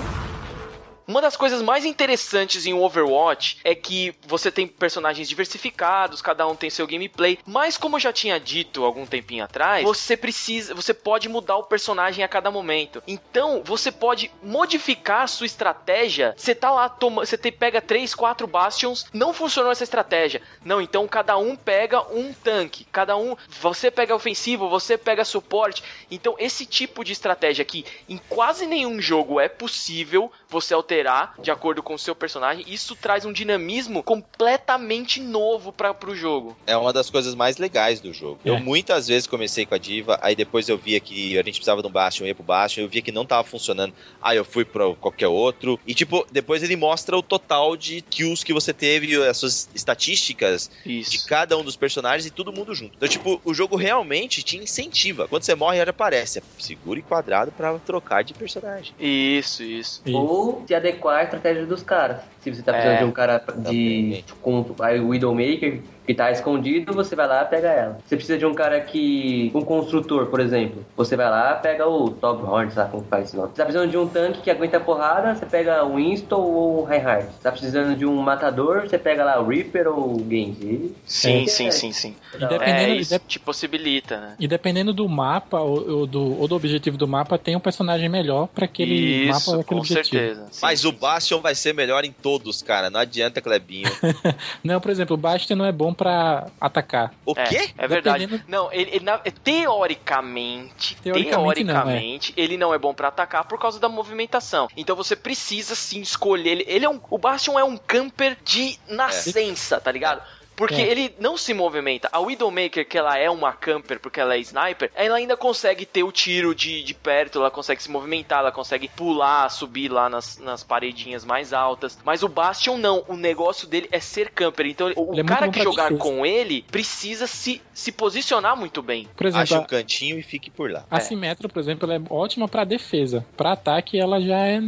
Uma das coisas mais interessantes em Overwatch é que você tem personagens diversificados, cada um tem seu gameplay, mas como eu já tinha dito algum tempinho atrás, você precisa, você pode mudar o personagem a cada momento. Então, você pode modificar sua estratégia. Você tá lá, toma, você te, pega 3, 4 bastions, não funcionou essa estratégia. Não, então cada um pega um tanque, cada um, você pega ofensivo, você pega suporte. Então, esse tipo de estratégia aqui em quase nenhum jogo é possível você alterar de acordo com o seu personagem. Isso traz um dinamismo completamente novo para pro jogo. É uma das coisas mais legais do jogo. É. Eu muitas vezes comecei com a Diva, aí depois eu via que a gente precisava de um Bastion, eu ia pro Bastion, eu via que não tava funcionando, aí eu fui pra qualquer outro. E tipo, depois ele mostra o total de kills que você teve, as suas estatísticas de Isso. cada um dos personagens e todo mundo junto. Então, tipo, o jogo realmente te incentiva. Quando você morre, ele aparece. Segura e quadrado pra trocar de personagem. Isso, isso. E- Ou se adequar à estratégia dos caras. Se você tá precisando É, de um cara de. também. com aí o Widowmaker, que tá escondido, você vai lá e pega ela. Você precisa de um cara que. um construtor, por exemplo. Você vai lá pega o Top Horn, lá como faz esse nome. Você tá precisando de um tanque que aguenta porrada, você pega o Winston ou o Reinhardt. Você tá precisando de um matador, você pega lá o Reaper ou o Genji. Sim, É. sim, sim, sim. E dependendo, É, isso de- te possibilita, né? e dependendo do mapa ou, ou do, ou do objetivo do mapa, tem um personagem melhor pra aquele Isso, mapa, aquele com objetivo. certeza. Sim, Mas sim, o Bastion vai ser melhor em todos, cara. Não adianta, Clebinho. Não, por exemplo, o Bastion não é bom pra atacar. O É, quê? É verdade. Dependendo- Não, ele, ele na- teoricamente, Teoricamente não, é. teoricamente, ele não é bom pra atacar por causa da movimentação. Então você precisa sim escolher ele. Ele é um, o Bastion é um camper de nascença, tá ligado? Porque É. ele não se movimenta. A Widowmaker, que ela é uma camper porque ela é sniper, ela ainda consegue ter o tiro de, de perto, ela consegue se movimentar, ela consegue pular, subir lá nas, nas paredinhas mais altas. Mas o Bastion não. O negócio dele é ser camper. Então o Ele é cara que jogar defesa. com ele precisa se, se posicionar muito bem. Por exemplo, Ache um cantinho e fique por lá. a Symmetra, por exemplo, ela é ótima pra defesa. Pra ataque, ela já é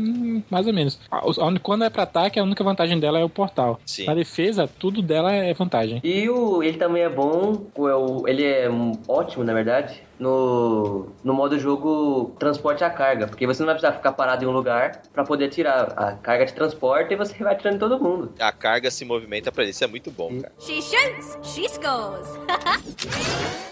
mais ou menos. Quando é pra ataque, a única vantagem dela é o portal. Sim. Pra defesa, tudo dela é vantagem. E o, ele também é bom, o- o- ele é ótimo, na verdade, no, no modo jogo transporte a carga, porque você não vai precisar ficar parado em um lugar pra poder tirar a carga de transporte e você vai tirando em todo mundo. A carga se movimenta pra ele. Isso é muito bom, cara. She shoots, she scores.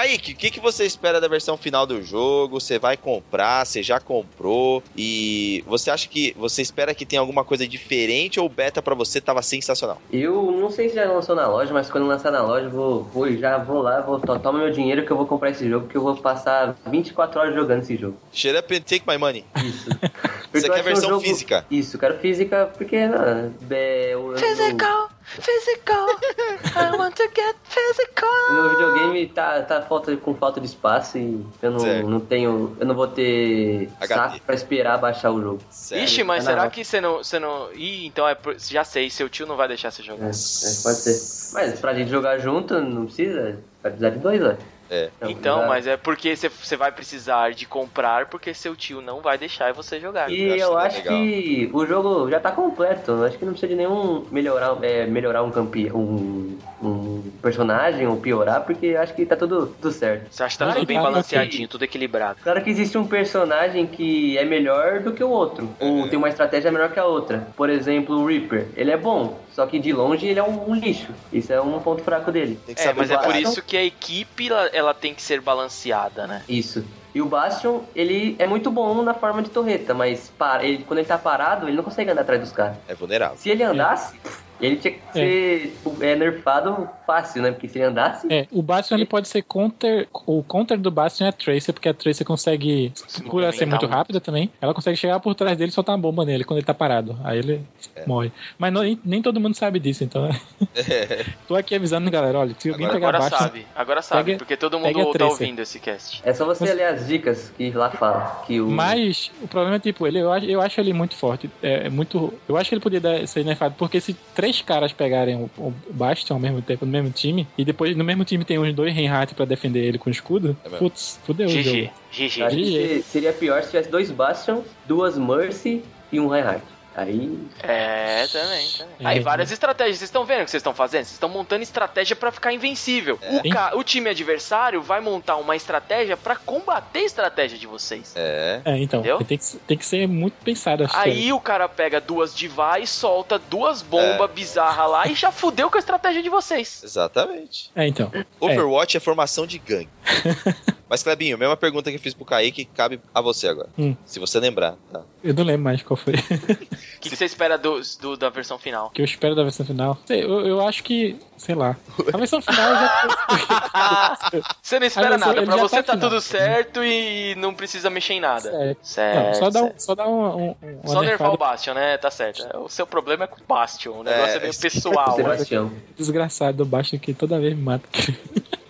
Kaique, o que, que você espera da versão final do jogo? Você vai comprar? Você já comprou? E você acha que você espera que tenha alguma coisa diferente ou o beta pra você tava sensacional? Eu não sei se já lançou na loja, mas quando lançar na loja, eu vou, vou já vou lá, vou to- toma meu dinheiro que eu vou comprar esse jogo, que eu vou passar 24 horas jogando esse jogo. Shut up and take my money. Isso. Você eu quer é um versão jogo- física? Isso, eu quero física porque. ah, é, o- o- Physical, physical, I want to get physical. O meu videogame tá, tá falta, com falta de espaço e eu não, não tenho. Eu não vou ter HD. saco pra esperar baixar o jogo. Sério? Ixi, mas na será que você não, você não. Ih, então é. por- Já sei, seu tio não vai deixar você É, jogar. é, pode ser. Mas pra gente jogar junto, não precisa. Vai precisar de dois, ó. É. Então, mas é porque você- vai precisar de comprar, porque seu tio não vai deixar você jogar. E Eu acho eu que é acho que o jogo já tá completo. Acho que não precisa de nenhum melhorar, é, melhorar um campeão, um, um personagem ou piorar, porque eu acho que tá tudo, tudo certo. Você acha que tá tudo bem tá, balanceadinho, tudo equilibrado. Claro que existe um personagem que é melhor do que o outro, ou tem uma estratégia melhor que a outra. Por exemplo, o Reaper. Ele é bom, só que de longe ele é um, um lixo. Isso é um ponto fraco dele. Tem que É, saber mas é por isso que a equipe ela, ela tem que ser balanceada, né? Isso. E o Bastion, ele é muito bom na forma de torreta, mas para, ele, quando ele tá parado, ele não consegue andar atrás dos caras. É vulnerável. Se ele andasse, ele tinha que ser é, nerfado fácil, né? Porque se ele andasse, É, o Bastion ele pode ser counter. O counter do Bastion é a Tracer, porque a Tracer consegue. Por ela ser movimentar muito rápida também, ela consegue chegar por trás dele e soltar uma bomba nele quando ele tá parado. Aí ele É. morre. Mas não- nem, nem todo mundo sabe disso, então. Tô aqui avisando, galera. Olha, se alguém Agora- pegar Agora Bastion. sabe, agora sabe, Pega- porque todo mundo tá ouvindo esse cast. é só você Mas- ler as dicas que lá fala. Que o... Mas o problema é tipo, ele, eu, acho- eu acho ele muito forte. É, é muito. Eu acho que ele podia dar- ser nerfado, porque se três caras pegarem o, o Bastion ao mesmo tempo no mesmo time, e depois no mesmo time tem uns dois Reinhardt pra defender ele com escudo, É putz, fudeu o GG, jogo. Eu GG. acho que GG. se- seria pior se tivesse dois Bastion, duas Mercy e um Reinhardt. Aí. É, também, também. É. Aí várias estratégias. Vocês estão vendo o que vocês estão fazendo? Vocês estão montando estratégia pra ficar invencível. O, Sim. ca- o time adversário vai montar uma estratégia pra combater a estratégia de vocês. É. É, então, tem que, tem que ser muito pensado. que Aí o cara pega duas device, solta duas bombas É. bizarras lá e já fudeu com a estratégia de vocês. Exatamente. É, então. Overwatch é, formação de gangue. Mas, Clebinho, mesma pergunta que eu fiz pro Kaique, cabe a você agora. Hum. Se você lembrar, tá? Eu não lembro mais qual foi. O que, que você espera do, do- da versão final? O que eu espero da versão final. Sei, eu, eu acho que. Sei lá. A versão final já. Você não espera versão- nada, pra você tá tá tudo certo e não precisa mexer em nada. É. Certo. Não, só dá, um, certo. só dá um, um, um Só o Bastion, né? Tá certo. O seu problema é com o Bastion. O negócio é, É, meio pessoal. né? Sebastião. desgraçado do baixo que toda vez me mata.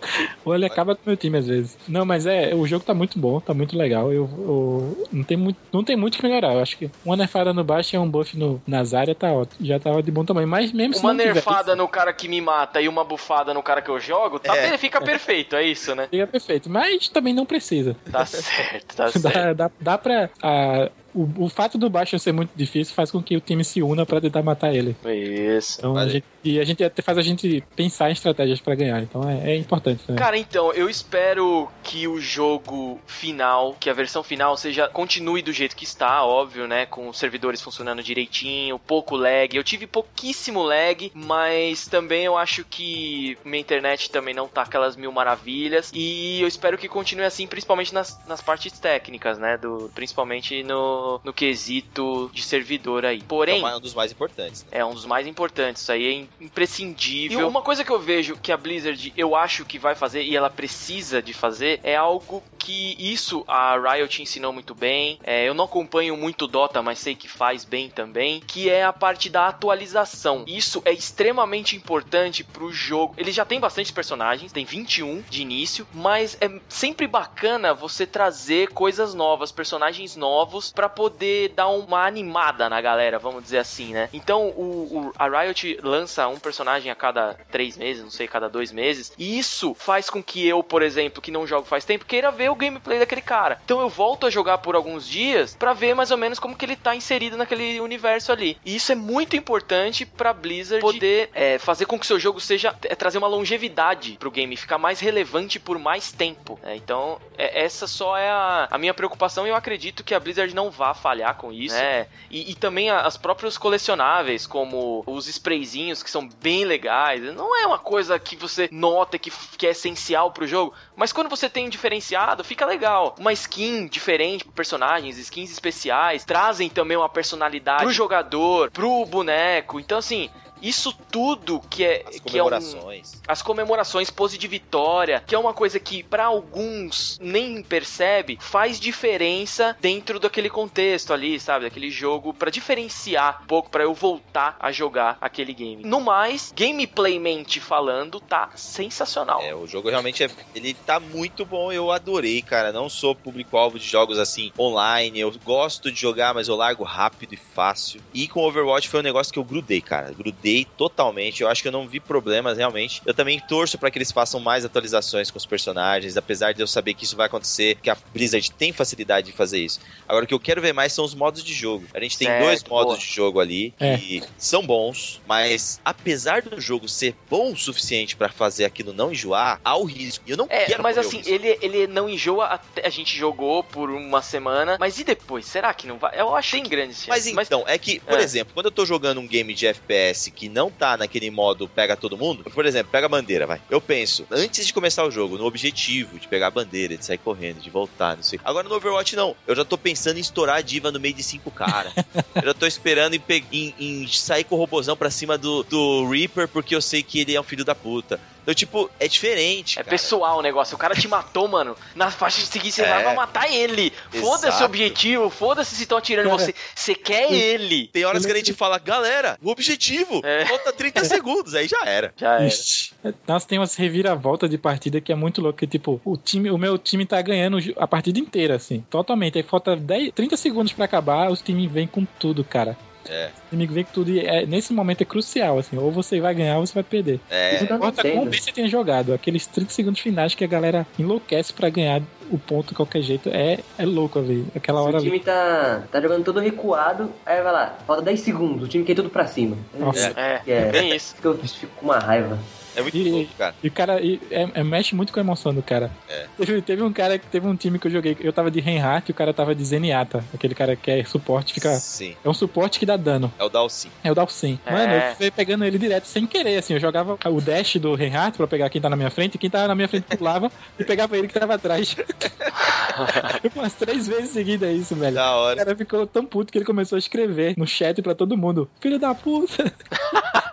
Ou ele acaba com o meu time às vezes. Não, mas é, o jogo tá muito bom, tá muito legal. Eu, eu- não, tem muito, não tem muito que melhorar. Eu acho que uma nerfada no baixo e um buff no, nas áreas tá ótimo. Já tava de bom tamanho. Mas mesmo se Uma não tiver nerfada no cara que me mata e uma bufada no cara que eu jogo, tá, É. fica perfeito, é isso, né? Fica perfeito. Mas também não precisa. Tá certo, tá certo. Dá, dá, dá pra. A, o, o fato do Bastion ser muito difícil faz com que o time se una pra tentar matar ele. Isso. Então, a gente, e a gente até faz a gente pensar em estratégias pra ganhar. Então é, é importante também. Cara, então, eu espero que o jogo final, que a versão final seja continue do jeito que está, óbvio, né, com os servidores funcionando direitinho, pouco lag. Eu tive pouquíssimo lag, mas também eu acho que minha internet também não tá aquelas mil maravilhas e eu espero que continue assim, principalmente nas, nas partes técnicas, né, do principalmente no, no quesito de servidor aí. É Porém, uma- um dos mais importantes. né? é um dos mais importantes, isso aí é im- imprescindível. E uma coisa que eu vejo que a Blizzard, eu acho que vai fazer e ela precisa de fazer, é algo que isso a Riot ensinou muito bem. É, eu não acompanho muito Dota, mas sei que faz bem também, que é a parte da atualização. Isso é extremamente importante pro jogo. Ele já tem bastante personagens, tem 21 de início, mas é sempre bacana você trazer coisas novas, personagens novos pra poder dar uma animada na galera, vamos dizer assim, né? Então o, o- a Riot lança um personagem a cada três meses, não sei, cada dois meses, e isso faz com que eu, por exemplo, que não jogo faz tempo, queira ver o gameplay daquele cara. Então eu volto a jogar por alguns dias pra ver mais ou menos como que ele tá inserido naquele universo ali. E isso é muito importante pra Blizzard poder é, fazer com que seu jogo seja é, trazer uma longevidade pro game, ficar mais relevante por mais tempo. né? então é, essa só é a, a minha preocupação e eu acredito que a Blizzard não vá falhar com isso. né? E, e também as próprios colecionáveis, como os sprayzinhos que são bem legais. Não é uma coisa que você nota que, que é essencial pro jogo, mas quando você tem diferenciado, fica legal. Uma skin diferente pro personagens, skins especiais, trazem também uma personalidade pro jogador, pro boneco. Então, assim. Isso tudo que é, As que é um, comemorações. as comemorações pose de vitória, que é uma coisa que pra alguns nem percebe, faz diferença dentro daquele contexto ali, sabe, daquele jogo Pra diferenciar um pouco pra eu voltar a jogar aquele game. No mais, gameplaymente falando, tá sensacional. É, o jogo realmente é. Ele tá muito bom, eu adorei, cara. Não sou público-alvo de jogos assim online. Eu gosto de jogar, mas eu largo rápido e fácil. E com Overwatch foi um negócio que eu grudei, cara. Grudei totalmente. Eu acho que eu não vi problemas realmente. Eu também torço pra que eles façam mais atualizações com os personagens, apesar de eu saber que isso vai acontecer, que a Blizzard tem facilidade de fazer isso. Agora o que eu quero ver mais são os modos de jogo. A gente tem Certo, dois modos boa. de jogo ali É. que são bons, mas apesar do jogo ser bom o suficiente pra fazer aquilo não enjoar, há o risco. E eu não É, quero mas assim, ele, ele não enjoa até a gente jogou por uma semana, mas e depois? Será que não vai? Eu acho que tem grandes Mas chances. então, é que, por É. exemplo, quando eu tô jogando um game de FPS que não tá naquele modo pega todo mundo, por exemplo, pega a bandeira, vai. Eu penso, antes de começar o jogo, no objetivo de pegar a bandeira, de sair correndo, de voltar, não sei. Agora no Overwatch não. Eu já tô pensando em estourar a diva no meio de cinco caras. eu já tô esperando em, em- em sair com o robozão pra cima do, do Reaper, porque eu sei que ele é um filho da puta. Então, tipo, é diferente. É cara. pessoal o negócio. O cara te matou, mano. Na faixa de seguir, você É. vai matar ele. Foda-se o objetivo, foda-se se estão atirando em Cara. você. Você quer ele. Tem horas que a gente fala, galera, o objetivo, É. falta 30 segundos, aí já era. Já é. Ixi. Nossa, tem umas reviravoltas de partida que é muito louco. Que, tipo, o, time, o meu time tá ganhando a partida inteira, assim. Totalmente. Aí falta 10, 30 segundos pra acabar, os times vêm com tudo, cara. É. O inimigo vem com tudo é, nesse momento é crucial, assim. Ou você vai ganhar ou você vai perder. É. Não importa como bem você tenha jogado. Aqueles 30 segundos finais que a galera enlouquece pra ganhar o ponto de qualquer jeito. É, é louco, velho. Aquela Se hora o time ali. tá, tá jogando todo recuado, aí vai lá, falta 10 segundos, o time quer tudo pra cima. Nossa. É, É. bem isso. Isso que eu fico com uma raiva. É muito E- louco, cara. E o cara e é- é- mexe muito com a emoção do cara. É. Teve, teve um cara que teve um time que eu joguei. Eu tava de Reinhardt e o cara tava de Zenyatta. Aquele cara que é suporte, fica. Sim. É um suporte que dá dano. É o Dalsin. É o Dalsin. É. Mano, eu fui pegando ele direto sem querer, assim. Eu jogava o dash do Reinhardt pra pegar quem tá na minha frente, e quem tava na minha frente pulava e pegava ele que tava atrás. Umas três vezes seguidas isso, velho. Da O hora. cara ficou tão puto que ele começou a escrever no chat pra todo mundo: Filho da puta!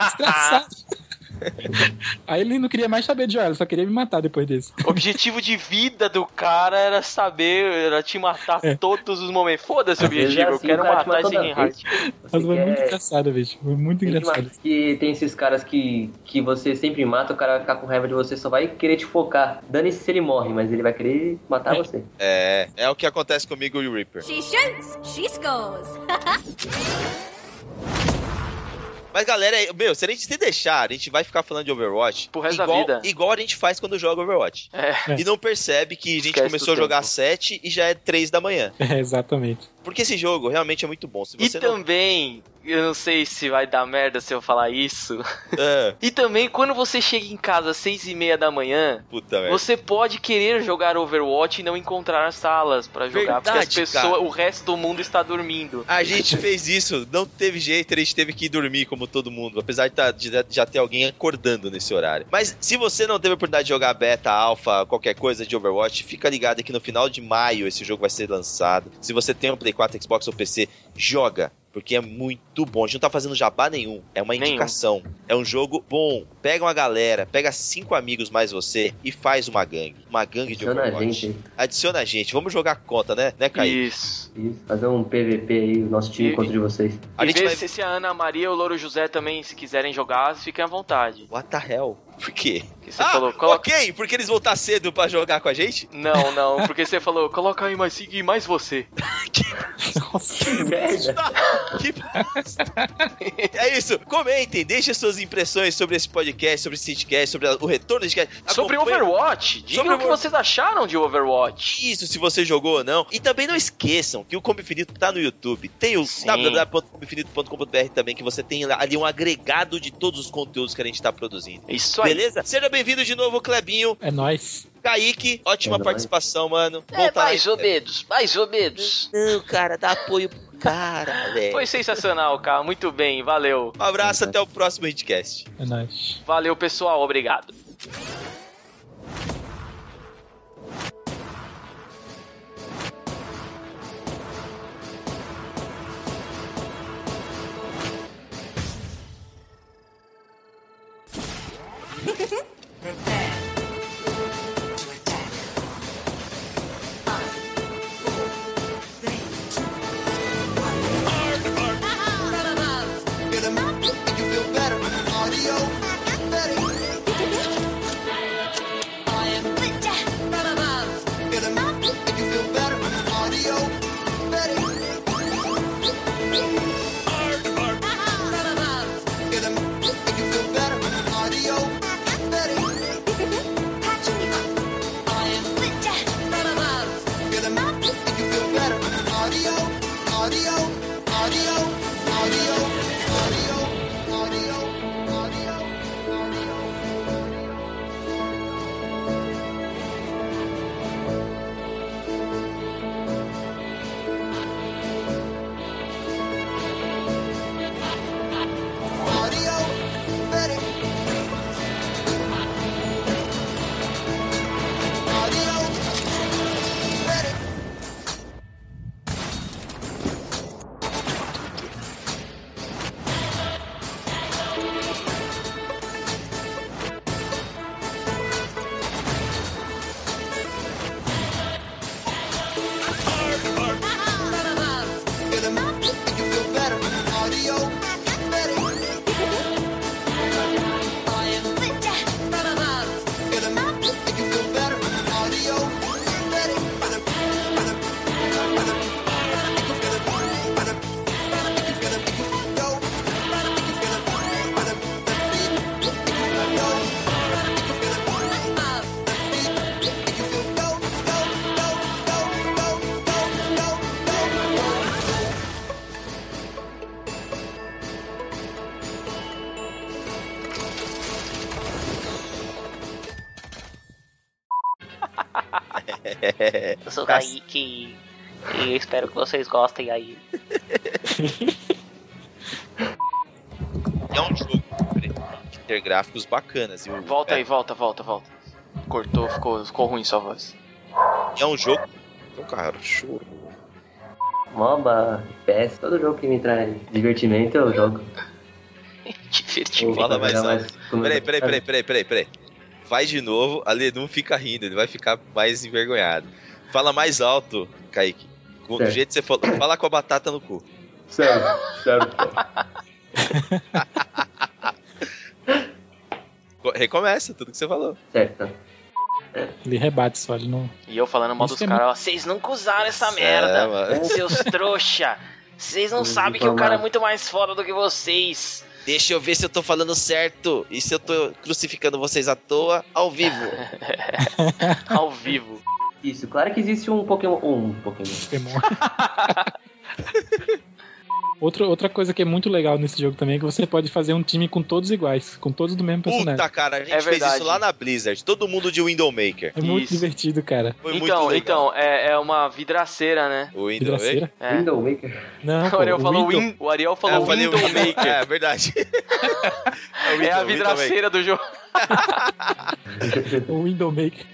Desgraçado! Aí ele não queria mais saber de jogar, ele só queria me matar depois disso. O objetivo de vida do cara era saber, era te matar É. todos os momentos. Foda-se o vezes objetivo, é eu assim, quero matar mata esse Reinhardt. Mas foi muito quer- engraçado, bicho. Foi muito tem engraçado. que tem esses caras que, que você sempre mata, o cara vai ficar com raiva de você, só vai querer te focar. Dane-se se ele morre, mas ele vai querer matar É. você. É, é o que acontece comigo e o Reaper. She shoots, she scores. Mas galera, meu, se a gente se deixar, a gente vai ficar falando de Overwatch Pro resto da igual, vida. igual a gente faz quando joga Overwatch. É. É. E não percebe que a gente Esquece começou a jogar às 7 e já é 3 da manhã. É, exatamente. Porque esse jogo realmente é muito bom. Se E você não. também, eu não sei se vai dar merda se eu falar isso. É, E também, quando você chega em casa às seis e meia da manhã, puta merda. você pode querer jogar Overwatch e não encontrar salas pra jogar, porque as Verdade, pessoas, cara. o resto do mundo está dormindo. A gente fez isso, não teve jeito, a gente teve que ir dormir como todo mundo, apesar de, tá- de já ter alguém acordando nesse horário. Mas se você não teve a oportunidade de jogar beta, alpha, qualquer coisa de Overwatch, fica ligado que no final de maio esse jogo vai ser lançado. Se você tem um Play 4, Xbox ou PC, joga. Porque é muito bom. A gente não tá fazendo jabá nenhum. É uma Nenhum. indicação. É um jogo bom. Pega uma galera, pega cinco amigos mais você e faz uma gangue. Uma gangue de Adiciona a Overwatch. gente. Adiciona a gente. Vamos jogar conta, né? Né, Caí? Isso. Isso, fazer um PVP aí, o nosso time E- contra de vocês. A e gente ver vai... se, se a Ana Maria e o Louro José também, se quiserem jogar, fiquem à vontade. What the hell? Por quê? Que você ah, falou, coloca... ok, porque eles vão estar cedo pra jogar com a gente? Não, não, porque você falou, coloca aí mais Sig e mais você. Nossa. Que merda! Que bosta. É isso, comentem, deixem suas impressões sobre esse podcast, sobre esse sitcast, sobre o retorno desse podcast. Sobre Overwatch, digam Sobre o que vocês acharam de Overwatch. Isso, se você jogou ou não. E também não esqueçam que o Combo Infinito tá no YouTube. Tem o www.combinfinito.com.br também, que você tem ali um agregado de todos os conteúdos que a gente tá produzindo. Isso aí. Beleza? Seja bem-vindo de novo, Clebinho. É nóis. Kaique, ótima É nóis. participação, mano. É, mais em- ou menos, mais ou menos. Não, cara, dá apoio pro cara, velho. Foi sensacional, cara. Muito bem, valeu. Um abraço, até o próximo Hitcast. É nóis. Valeu, pessoal. Obrigado. Eu sou o Tá- Kaique e espero que vocês gostem aí. É um jogo de ter gráficos bacanas. E Volta é, aí, volta, volta, volta. Cortou, ficou, ficou ruim sua voz. É um jogo. Então, cara, choro. MOBA, PS, todo jogo que me traz divertimento eu jogo. Divertido. Fala Eu mais com meus Peraí, peraí, peraí, peraí, peraí, peraí. Vai de novo, ali não fica rindo, ele vai ficar mais envergonhado. Fala mais alto, Kaique. Com- Do Certo. jeito que você falou, fala com a batata no cu. Sério, sério. Co- Recomeça tudo que você falou. certo. Ele rebate só, ele não. E eu falando mal dos é caras, ó, vocês nunca usaram essa É, merda, mano. seus trouxa. Vocês não sabem que o cara é muito mais foda do que vocês. Deixa eu ver se eu tô falando certo e se eu tô crucificando vocês à toa ao vivo. Ao vivo. Isso, claro que existe um Pokémon. Um Pokémon. Pokémon. Outra, outra coisa que é muito legal nesse jogo também é que você pode fazer um time com todos iguais, com todos do mesmo personagem. Puta, cara, a gente É fez isso lá na Blizzard. Todo mundo de Windowmaker. É muito Isso. divertido, cara. Foi muito então, legal. então, é, é uma vidraceira, né? O? Vidraceira? É. Window Maker. Não, O pô, Ariel falou Window- Win, o Ariel É, falou Windowmaker. É, verdade. É a Window- vidraceira do jogo. O Windowmaker.